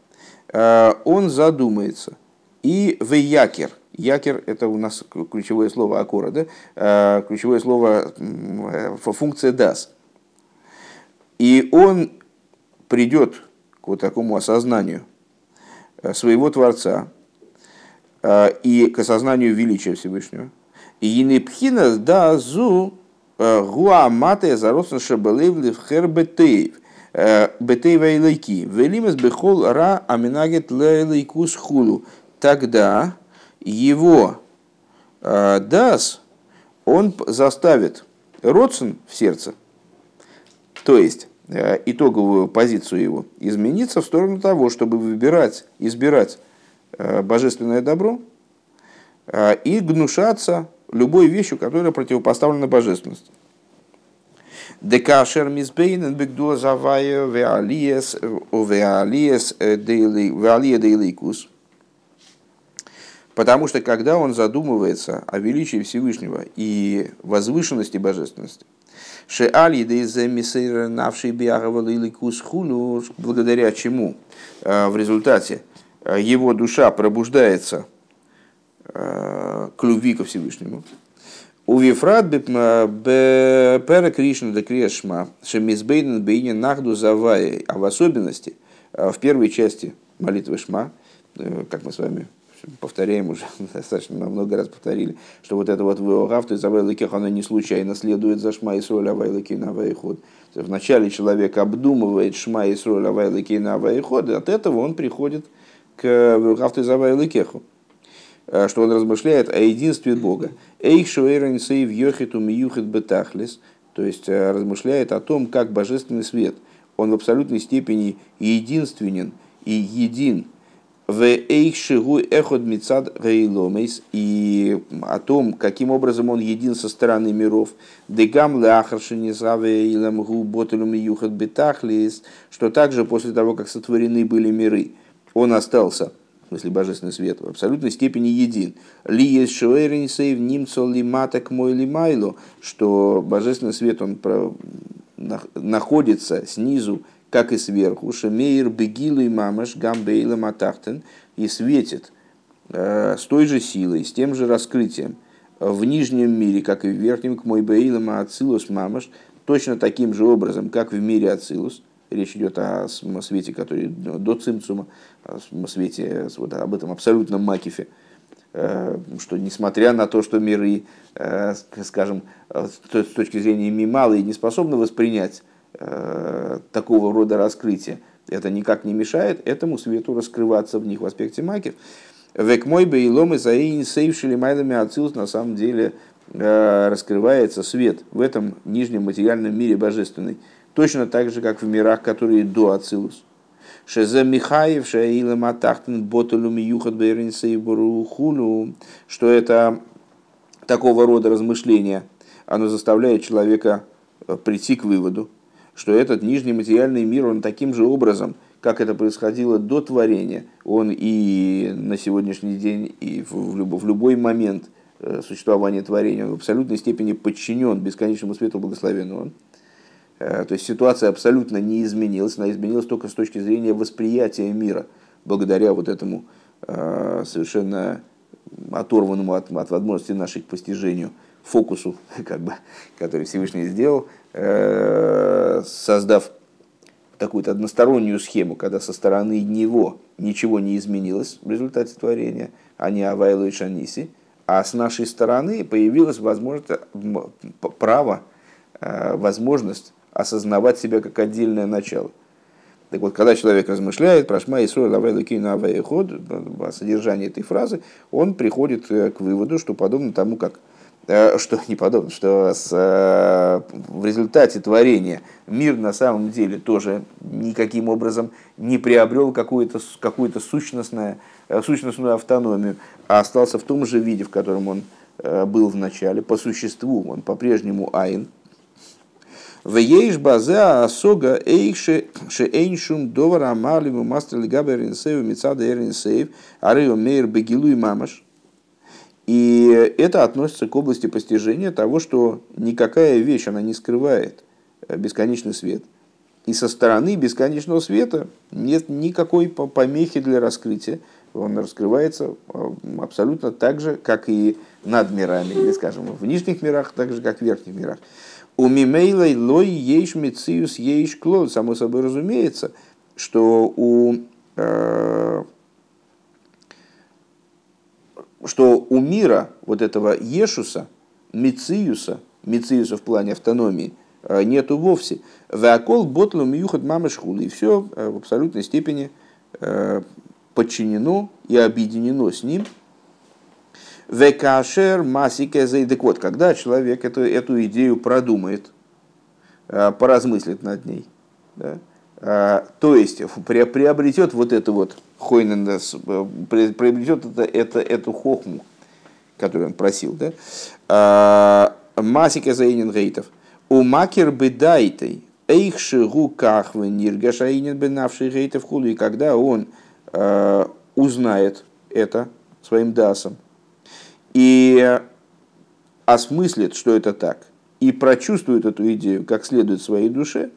э, он задумается. И в якер, якер это у нас ключевое слово акора, да? Э, ключевое слово э, функция дас – и он придет к вот такому осознанию своего Творца и к осознанию величия Всевышнего. И непхина да зу гуамате заросна шабалев в хербетеев бетеева илайки. Велимес бехол ра аминагет лейлайкус хулу. Тогда его дас, он заставит родствен в сердце – то есть э, итоговую позицию его измениться в сторону того, чтобы выбирать, избирать э, божественное добро э, и гнушаться любой вещью, которая противопоставлена божественности. Декашер мизбейнен бигдуа завая веалиес веалиес дейликус. Потому что когда он задумывается о величии Всевышнего и возвышенности божественности, Шеали навший биагавал или кусхуну, благодаря чему э, в результате э, его душа пробуждается э, к любви ко Всевышнему. ובפרט בפרק ראשון דקריאת שמע שמתבונן בענין אחדות הוי', а в особенности в первой части молитвы Шма, как мы с вами повторяем уже, достаточно много раз повторили, что вот это вот «ואהבת את הוי' אלקיך», оно не случайно следует за שמע ישראל הוי' אלקינו הוי' אחד. Вначале человек обдумывает שמע ישראל הוי' אלקינו הוי' אחד, и от этого он приходит к «ואהבת את הוי' אלקיך» что он размышляет о единстве Бога. איך שאור אין סוף יחיד ומיוחד בתכלית, то есть э, размышляет о том, как божественный свет, он в абсолютной степени единственен и един ואיך שהוא אחד מצד העולמות и о том, каким образом он един со стороны миров. Дегам ляхаршини завейлам гу ботелум юхат бетахлис, что также после того, как сотворены были миры, он остался, в смысле божественный свет, в абсолютной степени един. Ли есть шоэринсейв нимцо ли маток мой ли майло, что божественный свет, он находится снизу как и сверху, шемейр бегилу и мамаш гамбейла матахтен, и светит э, с той же силой, с тем же раскрытием в нижнем мире, как и в верхнем, к мой бейлам ацилус мамаш, точно таким же образом, как в мире ацилус. Речь идет о свете, который до цимцума, о свете, вот об этом абсолютном макифе, э, что несмотря на то, что миры, э, скажем, с точки зрения мималы не способны воспринять Э, такого рода раскрытия, это никак не мешает этому свету раскрываться в них в аспекте макив. Век мой бейлом и заин сейвшили майлами ацилус на самом деле раскрывается свет в этом нижнем материальном мире божественный, точно так же, как в мирах, которые до ацилус. Шезе Михаев, Шаила Матахтен, Боталу Миюхат Бейринсейбурухулу, что это такого рода размышления, оно заставляет человека э, прийти к выводу, что этот нижний материальный мир, он таким же образом, как это происходило до творения, он и на сегодняшний день, и в, любой, в любой момент э, существования творения, он в абсолютной степени подчинен бесконечному свету благословенного. Э, то есть ситуация абсолютно не изменилась, она изменилась только с точки зрения восприятия мира, благодаря вот этому э, совершенно оторванному от, от возможности нашей постижению фокусу, как бы, который Всевышний сделал, Э, создав такую-то одностороннюю схему, когда со стороны него ничего не изменилось в результате творения, а не Авайлу и Шаниси, а с нашей стороны появилась возможность, право, возможность осознавать себя как отдельное начало. Так вот, когда человек размышляет про Шма Исруэл Авайлу Кину Авайход, о содержании этой фразы, он приходит э, к выводу, что подобно тому, как Э, что не подобно, что с, э, в результате творения мир на самом деле тоже никаким образом не приобрел какую-то какую сущностную, сущностную автономию, а остался в том же виде, в котором он был в начале, по существу, он по-прежнему айн. В ейш база асога эйше шеэйншум довар амалиму мастер лигабер инсейв мицада эринсейв арыо мейр бегилу и мамаш – и это относится к области постижения того, что никакая вещь, она не скрывает э, бесконечный свет. И со стороны бесконечного света нет никакой помехи для раскрытия. Он раскрывается э, абсолютно так же, как и над мирами, или, скажем, в нижних мирах, так же, как в верхних мирах. У мимейлой лой ейш мециус ейш клод. Само собой разумеется, что у э, что у мира вот этого Ешуса, Мициюса, Мициюса в плане автономии, э, нету вовсе. Веакол ботлу миюхат мамышхули. И все э, в абсолютной степени э, подчинено и объединено с ним. Векашер масике Так вот, когда человек эту, эту идею продумает, поразмыслит над ней, да, то есть приобретет вот это вот Хойнендес приобретет это, это, эту хохму, которую он просил, да? Масика Заинин Гейтов. У макер бы дайтой, эйх шигу кахвы ниргашаинин бы навший Гейтов худу. И когда он э, узнает это своим дасом и осмыслит, что это так, и прочувствует эту идею как следует своей душе.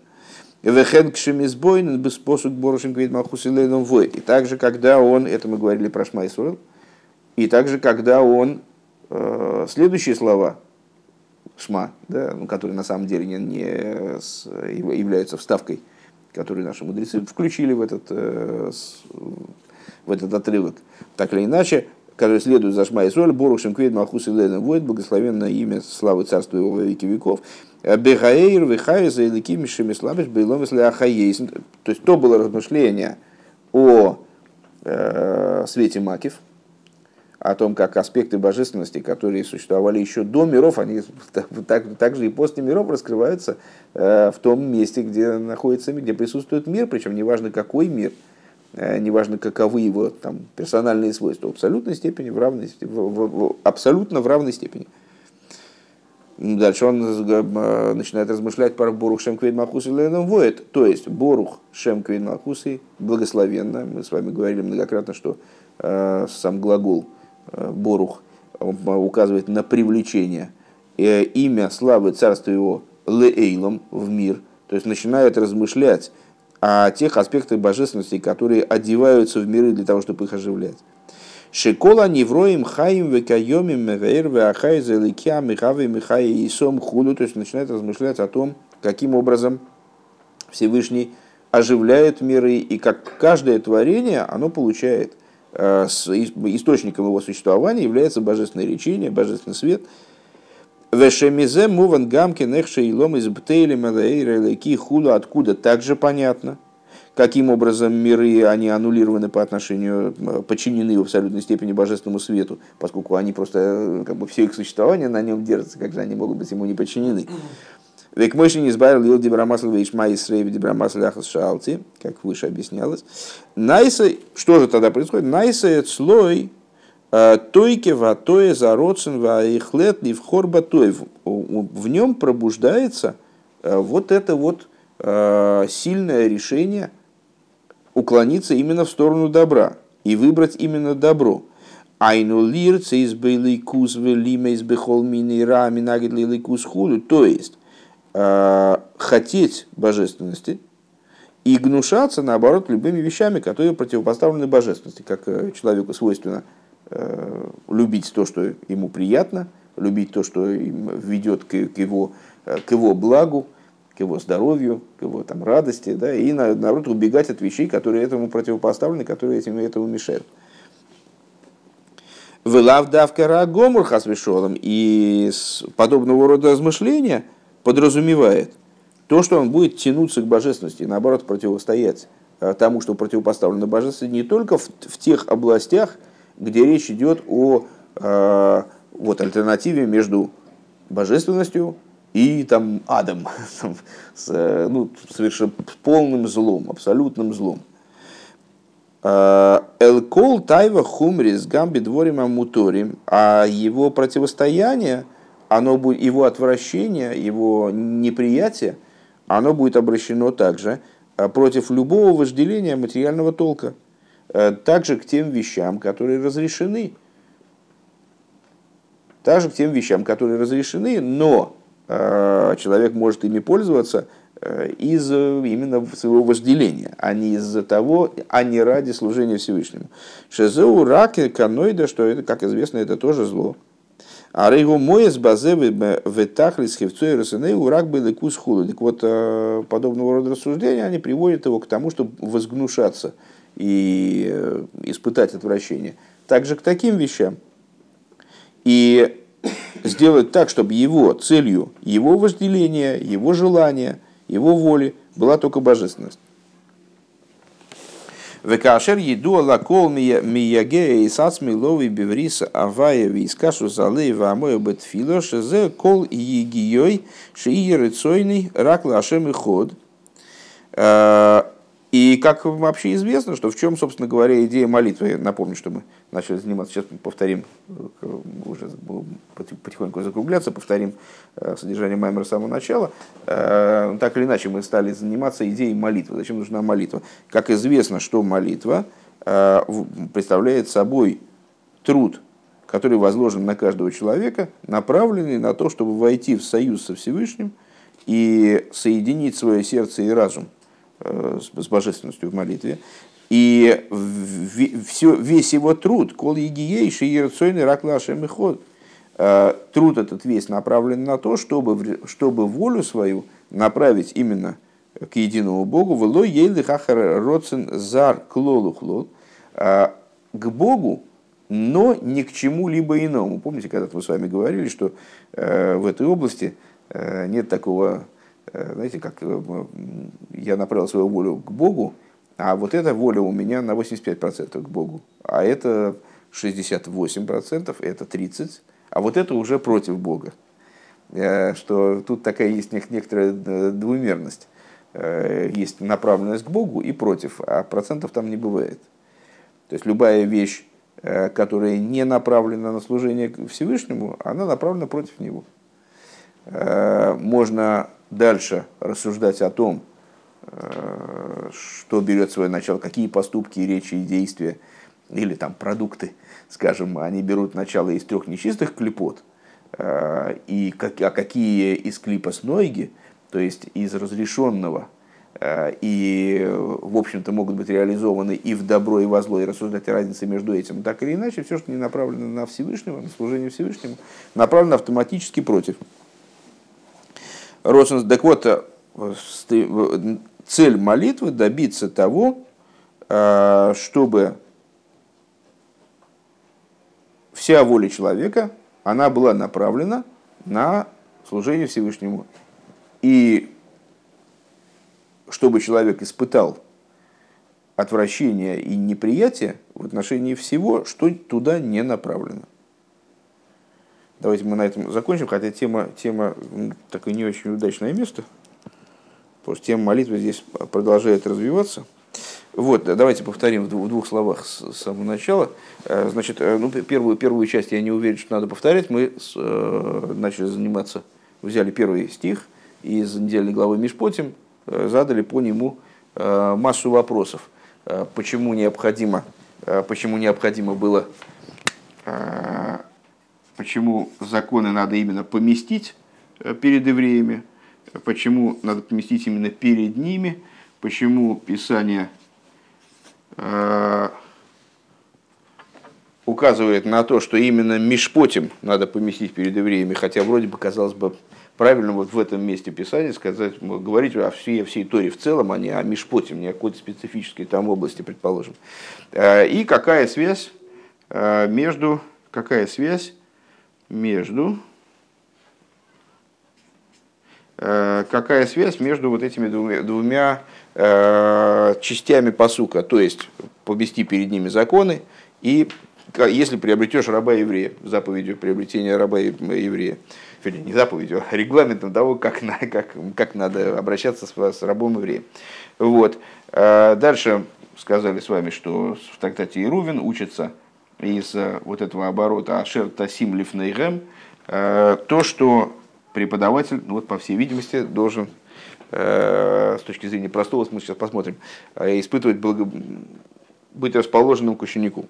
И также, когда он, это мы говорили про Шмайсуэл, и также, когда он э, следующие слова Шма, да, ну, которые на самом деле не, не с, являются вставкой, которую наши мудрецы включили в этот, э, с, в этот отрывок, так или иначе, который следует за Шма и Соль, Борушем Квейд Махус и Лейна Войд, благословенное имя славы царства его во веки веков, Бехаэйр, Вихайза, Илики, Мишеми Слабиш, Бейлом, Ахаейс. То есть то было размышление о э, свете Макив, о том, как аспекты божественности, которые существовали еще до миров, они так, так, также и после миров раскрываются э, в том месте, где находится, где присутствует мир, причем неважно какой мир, неважно каковы его там, персональные свойства, в абсолютной степени, в равной, в, в, в, абсолютно в равной степени. Дальше он начинает размышлять про Борух Шем Квейд Махуси Леном Воет. То есть Борух Шем Квейд Махуси благословенно. Мы с вами говорили многократно, что э, сам глагол э, Борух указывает на привлечение. Э, имя славы царства его Леэйлом в мир. То есть начинает размышлять о тех аспектах божественности, которые одеваются в миры для того, чтобы их оживлять. Шикола невроим хаим векайомим мевейр веахай заликя михавы михай и сом худу. То есть начинает размышлять о том, каким образом Всевышний оживляет миры и как каждое творение оно получает э, источником его существования является божественное речение, божественный свет. Вешемизе муван гамки нехши илом из бтейли мадаэйра хула откуда также понятно – каким образом миры, они аннулированы по отношению, подчинены в абсолютной степени божественному свету, поскольку они просто, э, как бы все их существование на нем держится, как же они могут быть ему не подчинены. Век мой не избавил Лил Дибрамасл Вейшма и Срейви Дибрамасл Ахас Шалти, как выше объяснялось. Найса, что же тогда происходит? Найса это слой э, Тойке ватое зародцен ваихлет ливхор батоев. В нем пробуждается э, вот это вот сильное решение – уклониться именно в сторону добра и выбрать именно добро. Айну лирце из бейликус велима из бехол мини рами нагид лиликус худу. То есть, э, хотеть божественности и гнушаться, наоборот, любыми вещами, которые противопоставлены божественности, как э, человеку свойственно э, любить то, что ему приятно, любить то, что ведет к его, к его благу, к его здоровью, к его там, радости, да, и наоборот убегать от вещей, которые этому противопоставлены, которые этим, этому мешают. Вылав давка гомур хасвешолом. И подобного рода размышления подразумевает то, что он будет тянуться к божественности, наоборот противостоять э, тому, что противопоставлено божественности, не только в, в тех областях, где речь идет о э, вот, альтернативе между божественностью и там адом, с, ну, совершенно полным злом, абсолютным злом. А, Элкол тайва хумрис гамби дворим амуторим, а его противостояние, оно будет, его отвращение, его неприятие, оно будет обращено также а, против любого вожделения материального толка, также к тем вещам, которые разрешены, также к тем вещам, которые разрешены, но Э, человек может ими пользоваться э, из именно своего вожделения, а не из-за того, а не ради служения Всевышнему. Шезеу раки каноида, что это, как известно, это тоже зло. А рейгу моес базевы в тахлис хевцой рсенеу рак был и кус худу. Так вот, э, подобного рода рассуждения, они приводят его к тому, чтобы возгнушаться и испытать отвращение. Также к таким вещам. И сделать так, чтобы его целью, его вожделения, его желания, его воли была только божественность. Э, и как вообще известно, что в чем, собственно говоря, идея молитвы, напомню, что мы начали заниматься, сейчас повторим, уже потихоньку закругляться, повторим э, содержание Маймера с самого начала. Э, так или иначе, мы стали заниматься идеей молитвы. Зачем нужна молитва? Как известно, что молитва э, представляет собой труд, который возложен на каждого человека, направленный на то, чтобы войти в союз со Всевышним и соединить свое сердце и разум – Э, с божественностью в молитве. И все, весь его труд, кол егиейший ерцойный рак лашем и ход, э, труд этот весь направлен на то, чтобы, чтобы волю свою направить именно к единому Богу, вело ейли хахар роцен зар клолухлол, э, к Богу, но ни к чему-либо иному. Помните, когда мы с вами говорили, что в этой области нет такого Э, знаете, как э, я направил свою волю к Богу, а вот эта воля у меня на 85% к Богу, а это 68%, это 30%, а вот это уже против Бога. Э, что тут такая есть некоторая двумерность. есть направленность к Богу и против, а процентов там не бывает. То есть любая вещь, которая не направлена на служение Всевышнему, она направлена против него. Можно дальше рассуждать о том, что берет свое начало, какие поступки, речи и действия, или там продукты, скажем, они берут начало из трех нечистых клепот, э, и как, а какие из клипа с ноги, то есть из разрешенного, э, и, в общем-то, могут быть реализованы и в добро, и во зло, и рассуждать о разнице между этим. Так или иначе, все, что не направлено на Всевышнего, на служение Всевышнему, направлено автоматически против. Росенс, так вот, э, цель молитвы добиться того, чтобы вся воля человека, она была направлена на служение Всевышнему. И чтобы человек испытал отвращение и неприятие в отношении всего, что туда не направлено. Давайте мы на этом закончим, хотя тема, тема такое не очень удачное место, потому что тема молитвы здесь продолжает развиваться. Вот, давайте повторим в двух, словах с, с самого начала. Э, значит, э, ну, первую, первую часть я не уверен, что надо повторять. Мы с, э, начали заниматься, взяли первый стих из недельной главы Мишпотим, э, задали по нему э, массу вопросов. Э, почему необходимо, э, почему необходимо было, э, почему законы надо именно поместить э, перед евреями, почему надо поместить именно перед ними, почему Писание Э, указывает на то, что именно Мишпотим надо поместить перед евреями, хотя вроде бы казалось бы правильно вот в этом месте Писания сказать, говорить о всей, о всей Торе в целом, а не о Мишпотим, не о какой-то специфической там области, предположим. Э, и какая связь между, какая связь между какая связь между вот этими двумя, двумя Э, частями посука, то есть повести перед ними законы, и если приобретешь раба еврея, заповедью приобретения раба еврея, вернее, не заповедью, а регламентом того, как, на, как, как надо обращаться с, с рабом евреем. Вот. Э, дальше сказали с вами, что в трактате Ирувин учится из э, вот этого оборота Ашер Тасим Лифнейгем, то, что преподаватель, ну вот, по всей видимости, должен Э, с точки зрения простого смысла, сейчас посмотрим, э, испытывать благо... быть расположенным к ученику.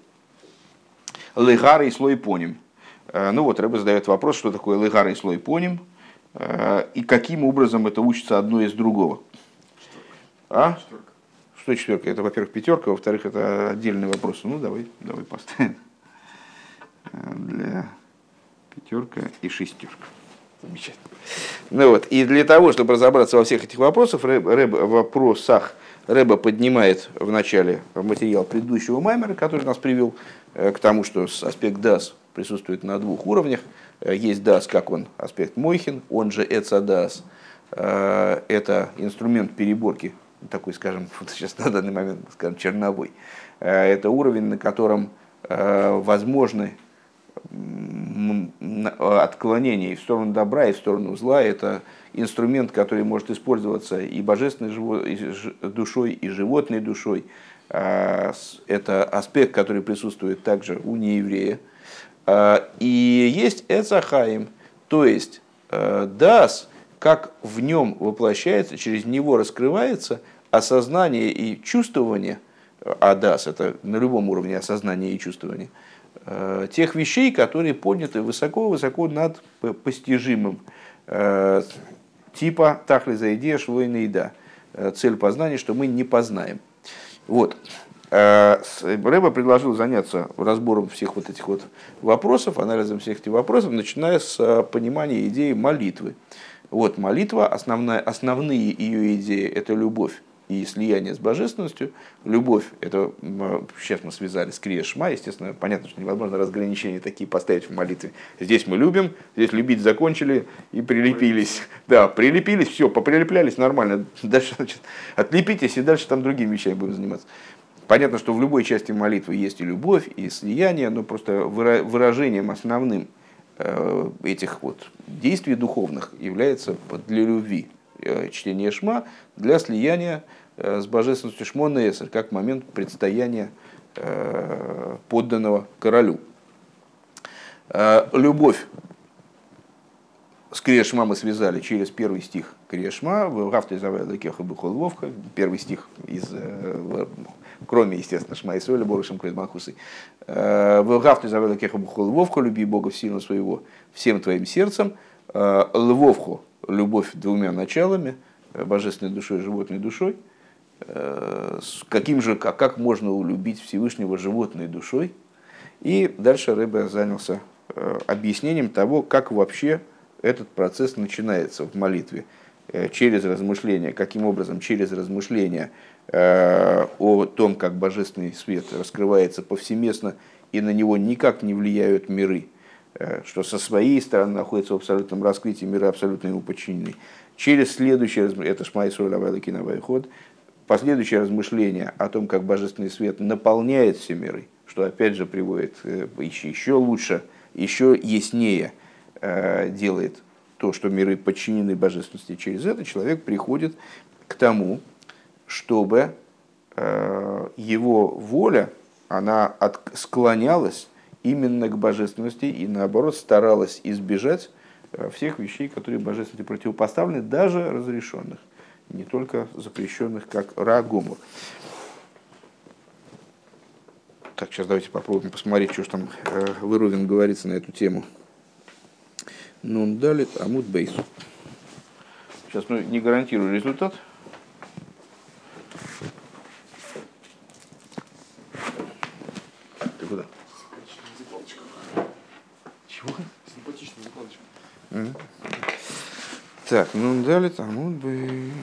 Легары и слой поним. Э, ну вот, Рэбе задает вопрос, что такое легары и слой поним, и каким образом это учится одно из другого. А? Что четверка? Это, во-первых, пятерка, во-вторых, это отдельный вопрос. Ну, давай, давай поставим. Для пятерка и шестерка. Замечательно. Ну вот, и для того, чтобы разобраться во всех этих вопросах, Рэб, Рэб, вопросах Рэба поднимает в начале материал предыдущего маймера, который нас привел э, к тому, что аспект DAS присутствует на двух уровнях. Э, есть DAS, как он, аспект Мойхин, он же ECA э, Это инструмент переборки, такой, скажем, сейчас на данный момент, скажем, черновой. Это уровень, на котором возможны отклонение в сторону добра, и в сторону зла. Это инструмент, который может использоваться и божественной душой, и животной душой. Это аспект, который присутствует также у нееврея. И есть Эцахаим, то есть э, Дас, как в нем воплощается, через него раскрывается осознание и чувствование, а Дас это на любом уровне осознания и чувствования – Э, тех вещей, которые подняты высоко-высоко над постижимым, э, типа Тахли Заидея Шлойнаида, э, цель познания, что мы не познаем. Вот. Рэба предложил заняться разбором всех вот этих вот вопросов, анализом всех этих вопросов, начиная с понимания идеи молитвы. Вот молитва, основная, основные ее идеи – это любовь и слияние с божественностью. Любовь, это сейчас мы связали с Криешма, естественно, понятно, что невозможно разграничения такие поставить в молитве. Здесь мы любим, здесь любить закончили и прилепились. Да, прилепились, все, поприлеплялись нормально. Дальше, значит, отлепитесь и дальше там другими вещами будем заниматься. Понятно, что в любой части молитвы есть и любовь, и слияние, но просто выражением основным этих вот действий духовных является для любви чтения Шма для слияния с божественностью Шмона Эсер, как момент предстояния подданного королю. Любовь с Криешма мы связали через первый стих Криешма, в Гафте Заведа Кеха Бухол Вовка, первый стих из, э, кроме, естественно, Шма и Соля, Борышем Кризмахусы. Э, в Гафте Заведа Кеха Бухол Вовка, люби Бога в своего, всем твоим сердцем. Э, Лвовху, любовь двумя началами, божественной душой и животной душой. Каким же, как, как можно улюбить Всевышнего животной душой? И дальше Рэбе занялся объяснением того, как вообще этот процесс начинается в молитве э, через размышления. Каким образом? Через размышления э, о том, как божественный свет раскрывается повсеместно, и на него никак не влияют миры, э, что со своей стороны находится в абсолютном раскрытии, миры абсолютно ему подчинены. Через следующее, это Шмай Соль ход, последующее размышление о том, как божественный свет наполняет все миры, что опять же приводит еще, еще лучше, еще яснее – Э, делает то, что миры подчинены божественности, через это человек приходит к тому, чтобы э, его воля, она от, склонялась именно к божественности и наоборот старалась избежать э, всех вещей, которые божественности противопоставлены, даже разрешенных, не только запрещенных, как рагуму. Так, сейчас давайте попробуем посмотреть, что же там э, Выровин говорится на эту тему. Нун далит амут бейс. Сейчас ну, не гарантирую результат. Ты куда? Чего? Симпатичная закладочка. Так, нун далит амут бейс.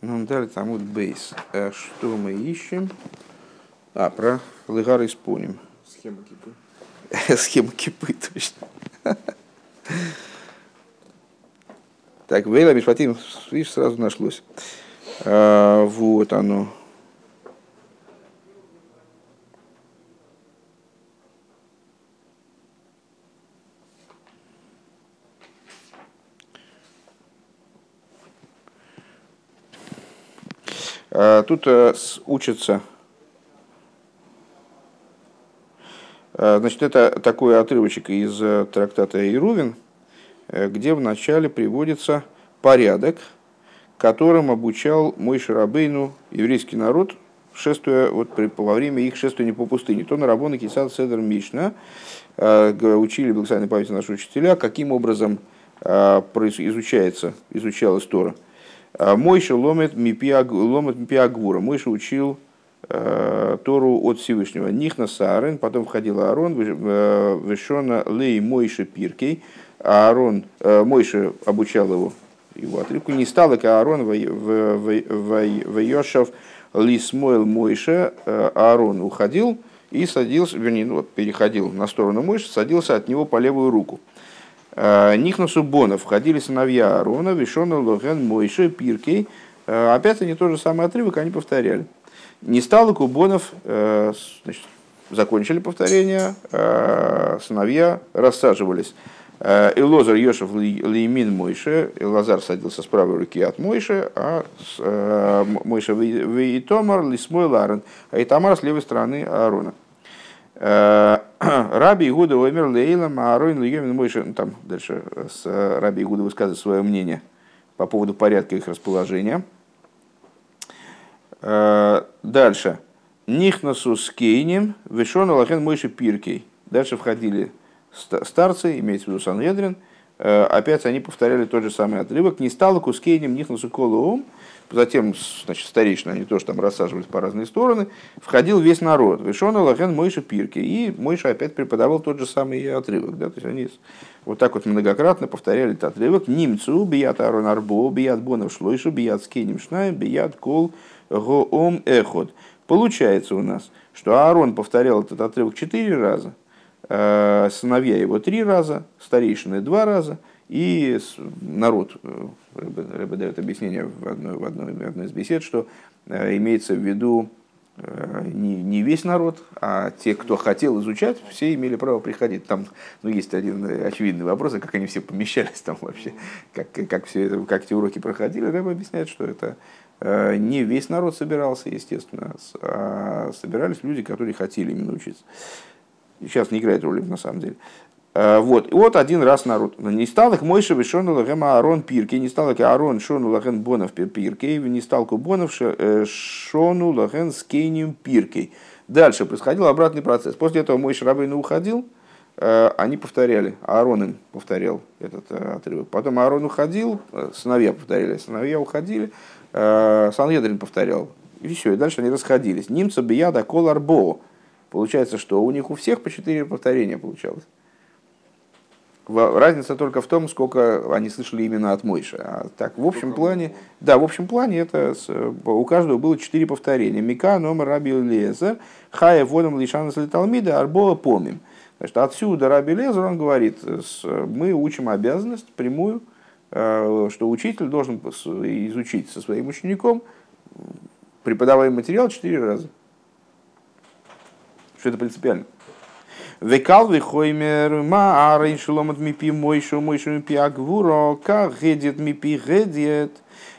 Далее там вот бейс. А что мы ищем? А, про лыгар исполним. Схема кипы. Схема кипы, точно. Так, Вейла Мишпатим, видишь, сразу нашлось. А, вот оно. А, тут э, а, Значит, это такой отрывочек из э, трактата Ирувин, где вначале приводится порядок, которым обучал мой Шарабейну еврейский народ, шествуя вот, при, во время их шествия по пустыне. То на Рабона Кисад Седер Мишна учили благословенной памяти наши учителя, каким образом изучается, изучалась Тора – Мойша ломит мипиагвура. Мойша учил э, Тору от Всевышнего. Нихна Саарен, потом входил Аарон, вешона лей Мойша Пиркей. А Аарон, э, Мойша обучал его, его отрывку. Не стало к Аарон в Йошев Лисмойл Мойша. Э, Аарон уходил и садился, вернее, ну, переходил на сторону Мойша, садился от него по левую руку. Э, Нихнусу Бона входили сыновья Аарона, Вишона, Логен, Мойши, Пиркей. Опять они тот же самый отрывок, они повторяли. Не стало Кубонов, значит, закончили повторение, сыновья рассаживались. И Лозар Йошев Леймин Мойше, Лазар садился с правой руки от Мойше, а Мойше Вейтомар Лисмой Ларен, а Итамар с левой стороны Аарона. Раби Игуда умер Лейлам, а Аройн Льемин Мойша, ну, там дальше с Раби Игуда высказывает свое мнение по поводу порядка их расположения. Э, дальше. Нихнасу с Кейнем, Вишон Аллахен Мойши Пиркей. Дальше входили старцы, имеется в виду Сангедрин. Э, опять они повторяли тот же самый отрывок. Не стало кускейнем Нихнасу Колуом, Затем, значит, старейшины, они тоже там рассаживались по разные стороны. Входил весь народ. Вишона Лахен Мойша Пирки. И Мойша опять преподавал тот же самый отрывок. Да? То есть они вот так вот многократно повторяли этот отрывок. Нимцу, бият Арон Арбо, бият Бонов Шлойшу, бият Скеним Шнаем, бият Кол Гоом Эход. Получается у нас, что Аарон повторял этот отрывок четыре раза, сыновья его три раза, старейшины два раза, и народ. Рэбе дает объяснение в одной, в одной, в одной из бесед, что имеется в виду не, не весь народ, а те, кто хотел изучать, все имели право приходить. Там ну, есть один очевидный вопрос, как они все помещались там вообще, как, как, все, как эти уроки проходили. Рэб объясняет, что это Э, не весь народ собирался, естественно, а собирались люди, которые хотели именно учиться. Сейчас не играет роли на самом деле. Э, вот. И вот один раз народ. Не стал их Мойша вишону лахем Аарон пирки, не стал их Аарон шону лахен бонов пирки, не стал кубонов э, шону лахен скейнием пирки. Дальше происходил обратный процесс. После этого Мойша Рабейну уходил, они повторяли, Аарон им повторял этот отрывок. Потом Аарон уходил, сыновья повторяли, сыновья уходили, Э, Санедрин повторял. И все, и дальше они расходились. Нимца бияда кол арбо. Получается, что у них у всех по четыре повторения получалось. Разница только в том, сколько они слышали именно от Мойши. А так, в общем плане, да, в общем плане это у каждого было четыре повторения. Мика, номер, раби лезер, хая водом лишана слеталмида, арбола помним. Значит, отсюда раби лезер, он говорит, мы учим обязанность прямую, Э, что учитель должен изучить со своим учеником преподаваемый материал четыре раза. Что это принципиально. Векал вихоймер ма арей шеломат мипи мойшу мойшу мипи агвуро как гедет мипи гедет.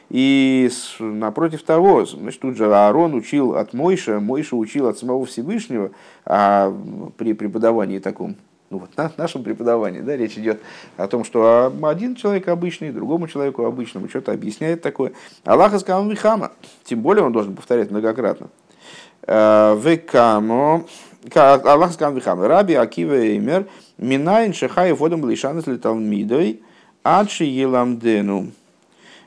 И напротив того, значит, тут же Аарон учил от Мойша, Мойша учил от самого Всевышнего а при преподавании таком ну вот на нашем преподавании, да, речь идет о том, что один человек обычный, другому человеку обычному что-то объясняет такое. Аллах сказал Михама, тем более он должен повторять многократно. Э, Векамо, Аллах сказал Михама, Раби Акива Эймер, Минайн Шахай Водом Лишанес Литалмидой, Адши Еламдену.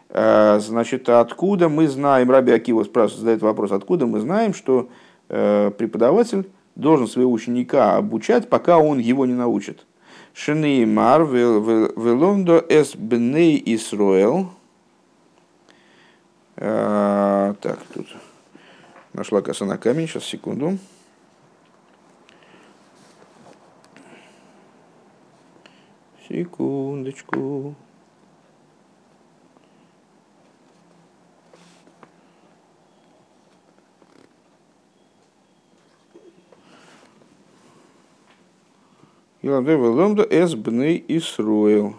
Э, значит, откуда мы знаем, Раби Акива спрашивает, задает вопрос, откуда мы знаем, что э, преподаватель должен своего ученика обучать, пока он его не научит. Шенеймар велондо эс бней Исроэл. А, так, тут нашла коса на камень, сейчас, секунду. Секундочку. Ломда эс бны Исруэл.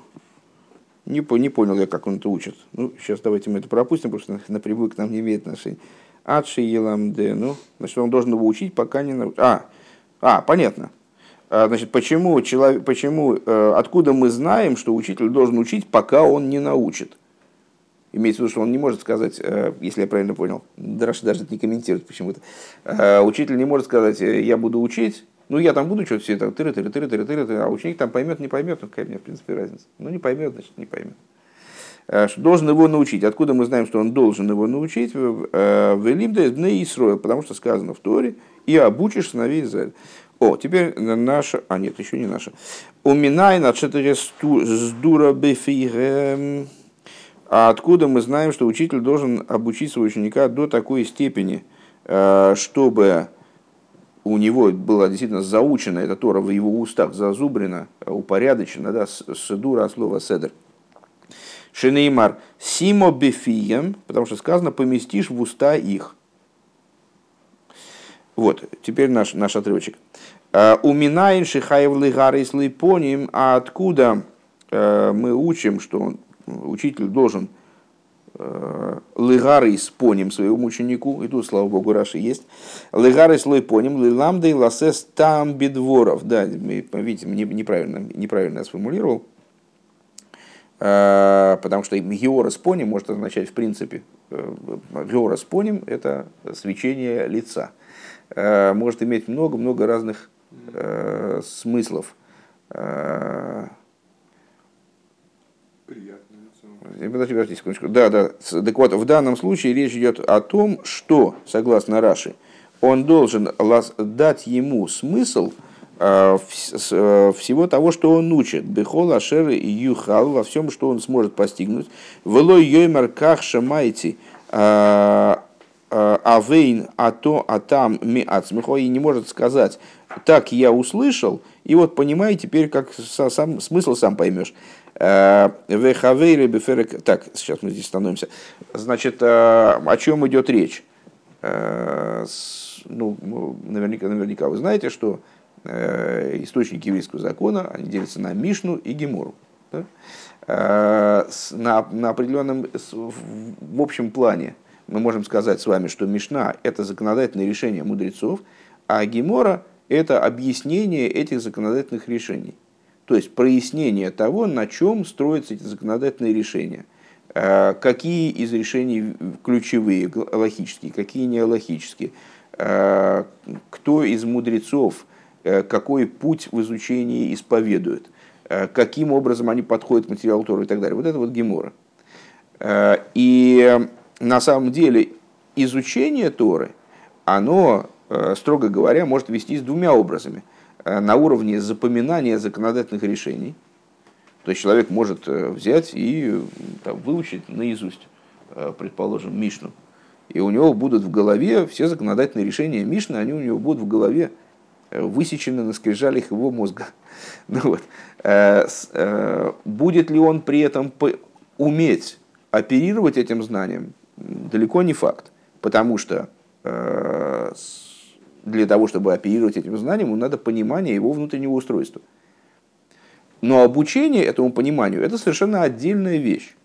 Не, не понял я, как он это учит. Ну, сейчас давайте мы это пропустим, потому что напрямую к нам не имеет отношения. Адши Еламде. Ну, значит, он должен его учить, пока не научит. А, а, понятно. А, значит, почему, человек, почему, э, откуда мы знаем, что учитель должен учить, пока он не научит? Имеется в виду, что он не может сказать, э, если я правильно понял, Драши даже это не комментирует почему-то. Э, учитель не может сказать, я буду учить, ну, я там буду что-то все это тыры тыры тыры тыры тыры а ученик там поймет, не поймет, ну, какая мне, в принципе, разница. Ну, не поймет, значит, не поймет. Должен его научить. Откуда мы знаем, что он должен его научить? В Элимда из Исроил, потому что сказано в Торе, и обучишь сыновей Израиля. О, теперь наша, а нет, еще не наша. Уминай на сдура бефигем. А откуда мы знаем, что учитель должен обучить своего ученика до такой степени, э, чтобы у него была действительно заучена эта Тора в его устах, зазубрена, упорядочена, да, седура от слова седер. Шенеймар симо бефием, потому что сказано, поместишь в уста их. Вот, теперь наш, наш отрывочек. «А, Уминаин шихаев лигарис липоним, а откуда э, мы учим, что учитель должен Э, лыгары с поним своему ученику, и тут, слава богу, Раши есть, лыгары с поним, лыламдой ласес там бедворов, да, видите, неправильно, неправильно я сформулировал, э, потому что геора с поним может означать, в принципе, э, геора с поним – это свечение лица, может иметь много-много разных смыслов. Приятно. Подожди, подожди секундочку. Да, да. Так вот, в данном случае речь идет о том, что, согласно Раши, он должен дать ему смысл э, э, всего того, что он учит. Бехол, Ашер и Юхал во всем, что он сможет постигнуть. Велой Йоймар Ках Шамайти э, Авейн Ато Атам Ми Ацмихо и не может сказать, так я услышал, и вот понимай теперь, как сам, смысл сам поймешь. Вехавейры беферек... Так, сейчас мы здесь становимся. Значит, о чем идет речь? Ну, наверняка, наверняка вы знаете, что источники еврейского закона, они делятся на Мишну и Гемору. Да? На, на определенном, в общем плане, мы можем сказать с вами, что Мишна – это законодательное решение мудрецов, а Гемора – это объяснение этих законодательных решений. То есть прояснение того, на чем строятся эти законодательные решения. Э, какие из решений ключевые, логические, какие не логические. Э, кто из мудрецов э, какой путь в изучении исповедует. Каким образом они подходят к материалу Тора и так далее. Вот это вот Гемора. И на самом деле изучение Торы, оно, строго говоря, может вестись двумя образами – Э, на уровне запоминания законодательных решений. То есть человек может э, взять и там, выучить наизусть, э, предположим, Мишну. И у него будут в голове все законодательные решения Мишны, они у него будут в голове высечены на скрижалях его мозга. Ну вот. Будет ли он при этом уметь оперировать этим знанием, далеко не факт. Потому что для того, чтобы оперировать этим знанием, ему надо понимание его внутреннего устройства. Но обучение этому пониманию – это совершенно отдельная вещь.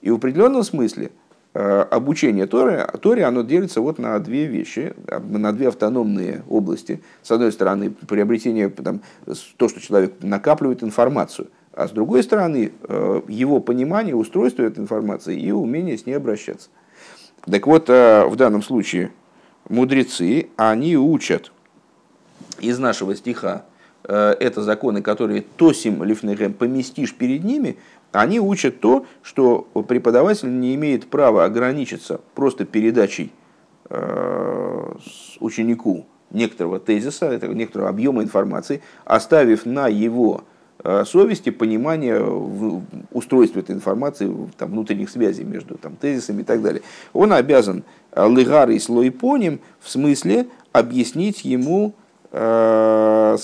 И в определенном смысле э, обучение Торе, Торе оно делится вот на две вещи, на две автономные области. С одной стороны, приобретение, там, то, что человек накапливает информацию, а с другой стороны, э, его понимание, устройство этой информации и умение с ней обращаться. Так вот, э, в данном случае мудрецы, они учат из нашего стиха, э, это законы, которые тосим лифнехем, поместишь перед ними, они учат то, что преподаватель не имеет права ограничиться просто передачей э, ученику некоторого тезиса, некоторого объема информации, оставив на его совести, понимания устройства этой информации, там, внутренних связей между там, тезисами и так далее. Он обязан э, лыгарой слой поним в смысле объяснить ему э,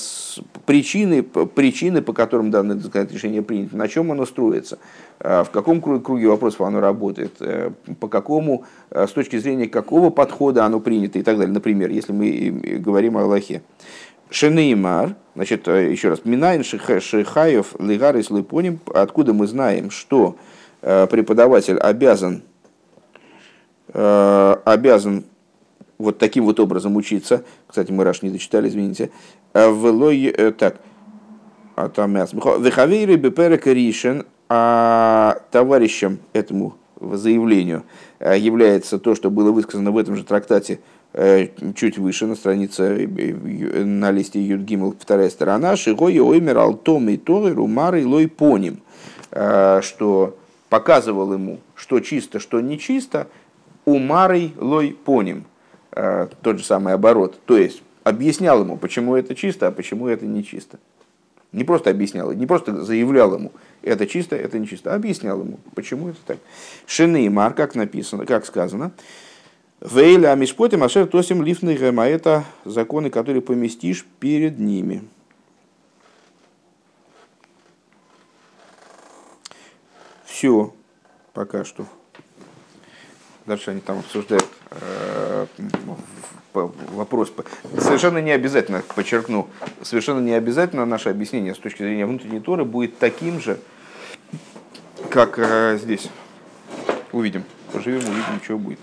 причины, причины, по которым данное решение принято, на чем оно строится, э, в каком круге вопросов оно работает, по какому, с точки зрения какого подхода оно принято и так далее. Например, если мы говорим о Аллахе. Шенеймар, значит, э, еще раз, Минайн Шихаев Лигар и Слыпоним, откуда мы знаем, что э, преподаватель обязан, э, обязан вот таким вот образом учиться. Кстати, мы Раш не дочитали, извините. Велой, так, а там Вехавейры Беперек Ришен, а товарищем этому заявлению является то, что было высказано в этом же трактате чуть выше на странице э, на листе Юдгимл, вторая сторона, Шигой Оймер Алтом и Торы Румары Лой Поним, э, что показывал ему, что чисто, что нечисто, Умарой Лой Поним, тот же самый оборот, то есть объяснял ему, почему это чисто, а почему это нечисто. Не просто объяснял, не просто заявлял ему, это чисто, это нечисто, а объяснял ему, почему это так. Шины и Мар, как написано, как сказано, Вейля Мишпотим Ашер Тосим Лифнейгем, а это законы, которые поместишь перед ними. Все, пока что. Дальше они там обсуждают э, вопрос. Совершенно не обязательно, подчеркну, совершенно не обязательно наше объяснение с точки зрения внутренней Торы будет таким же, как э, здесь. Увидим. Поживем, увидим, что будет.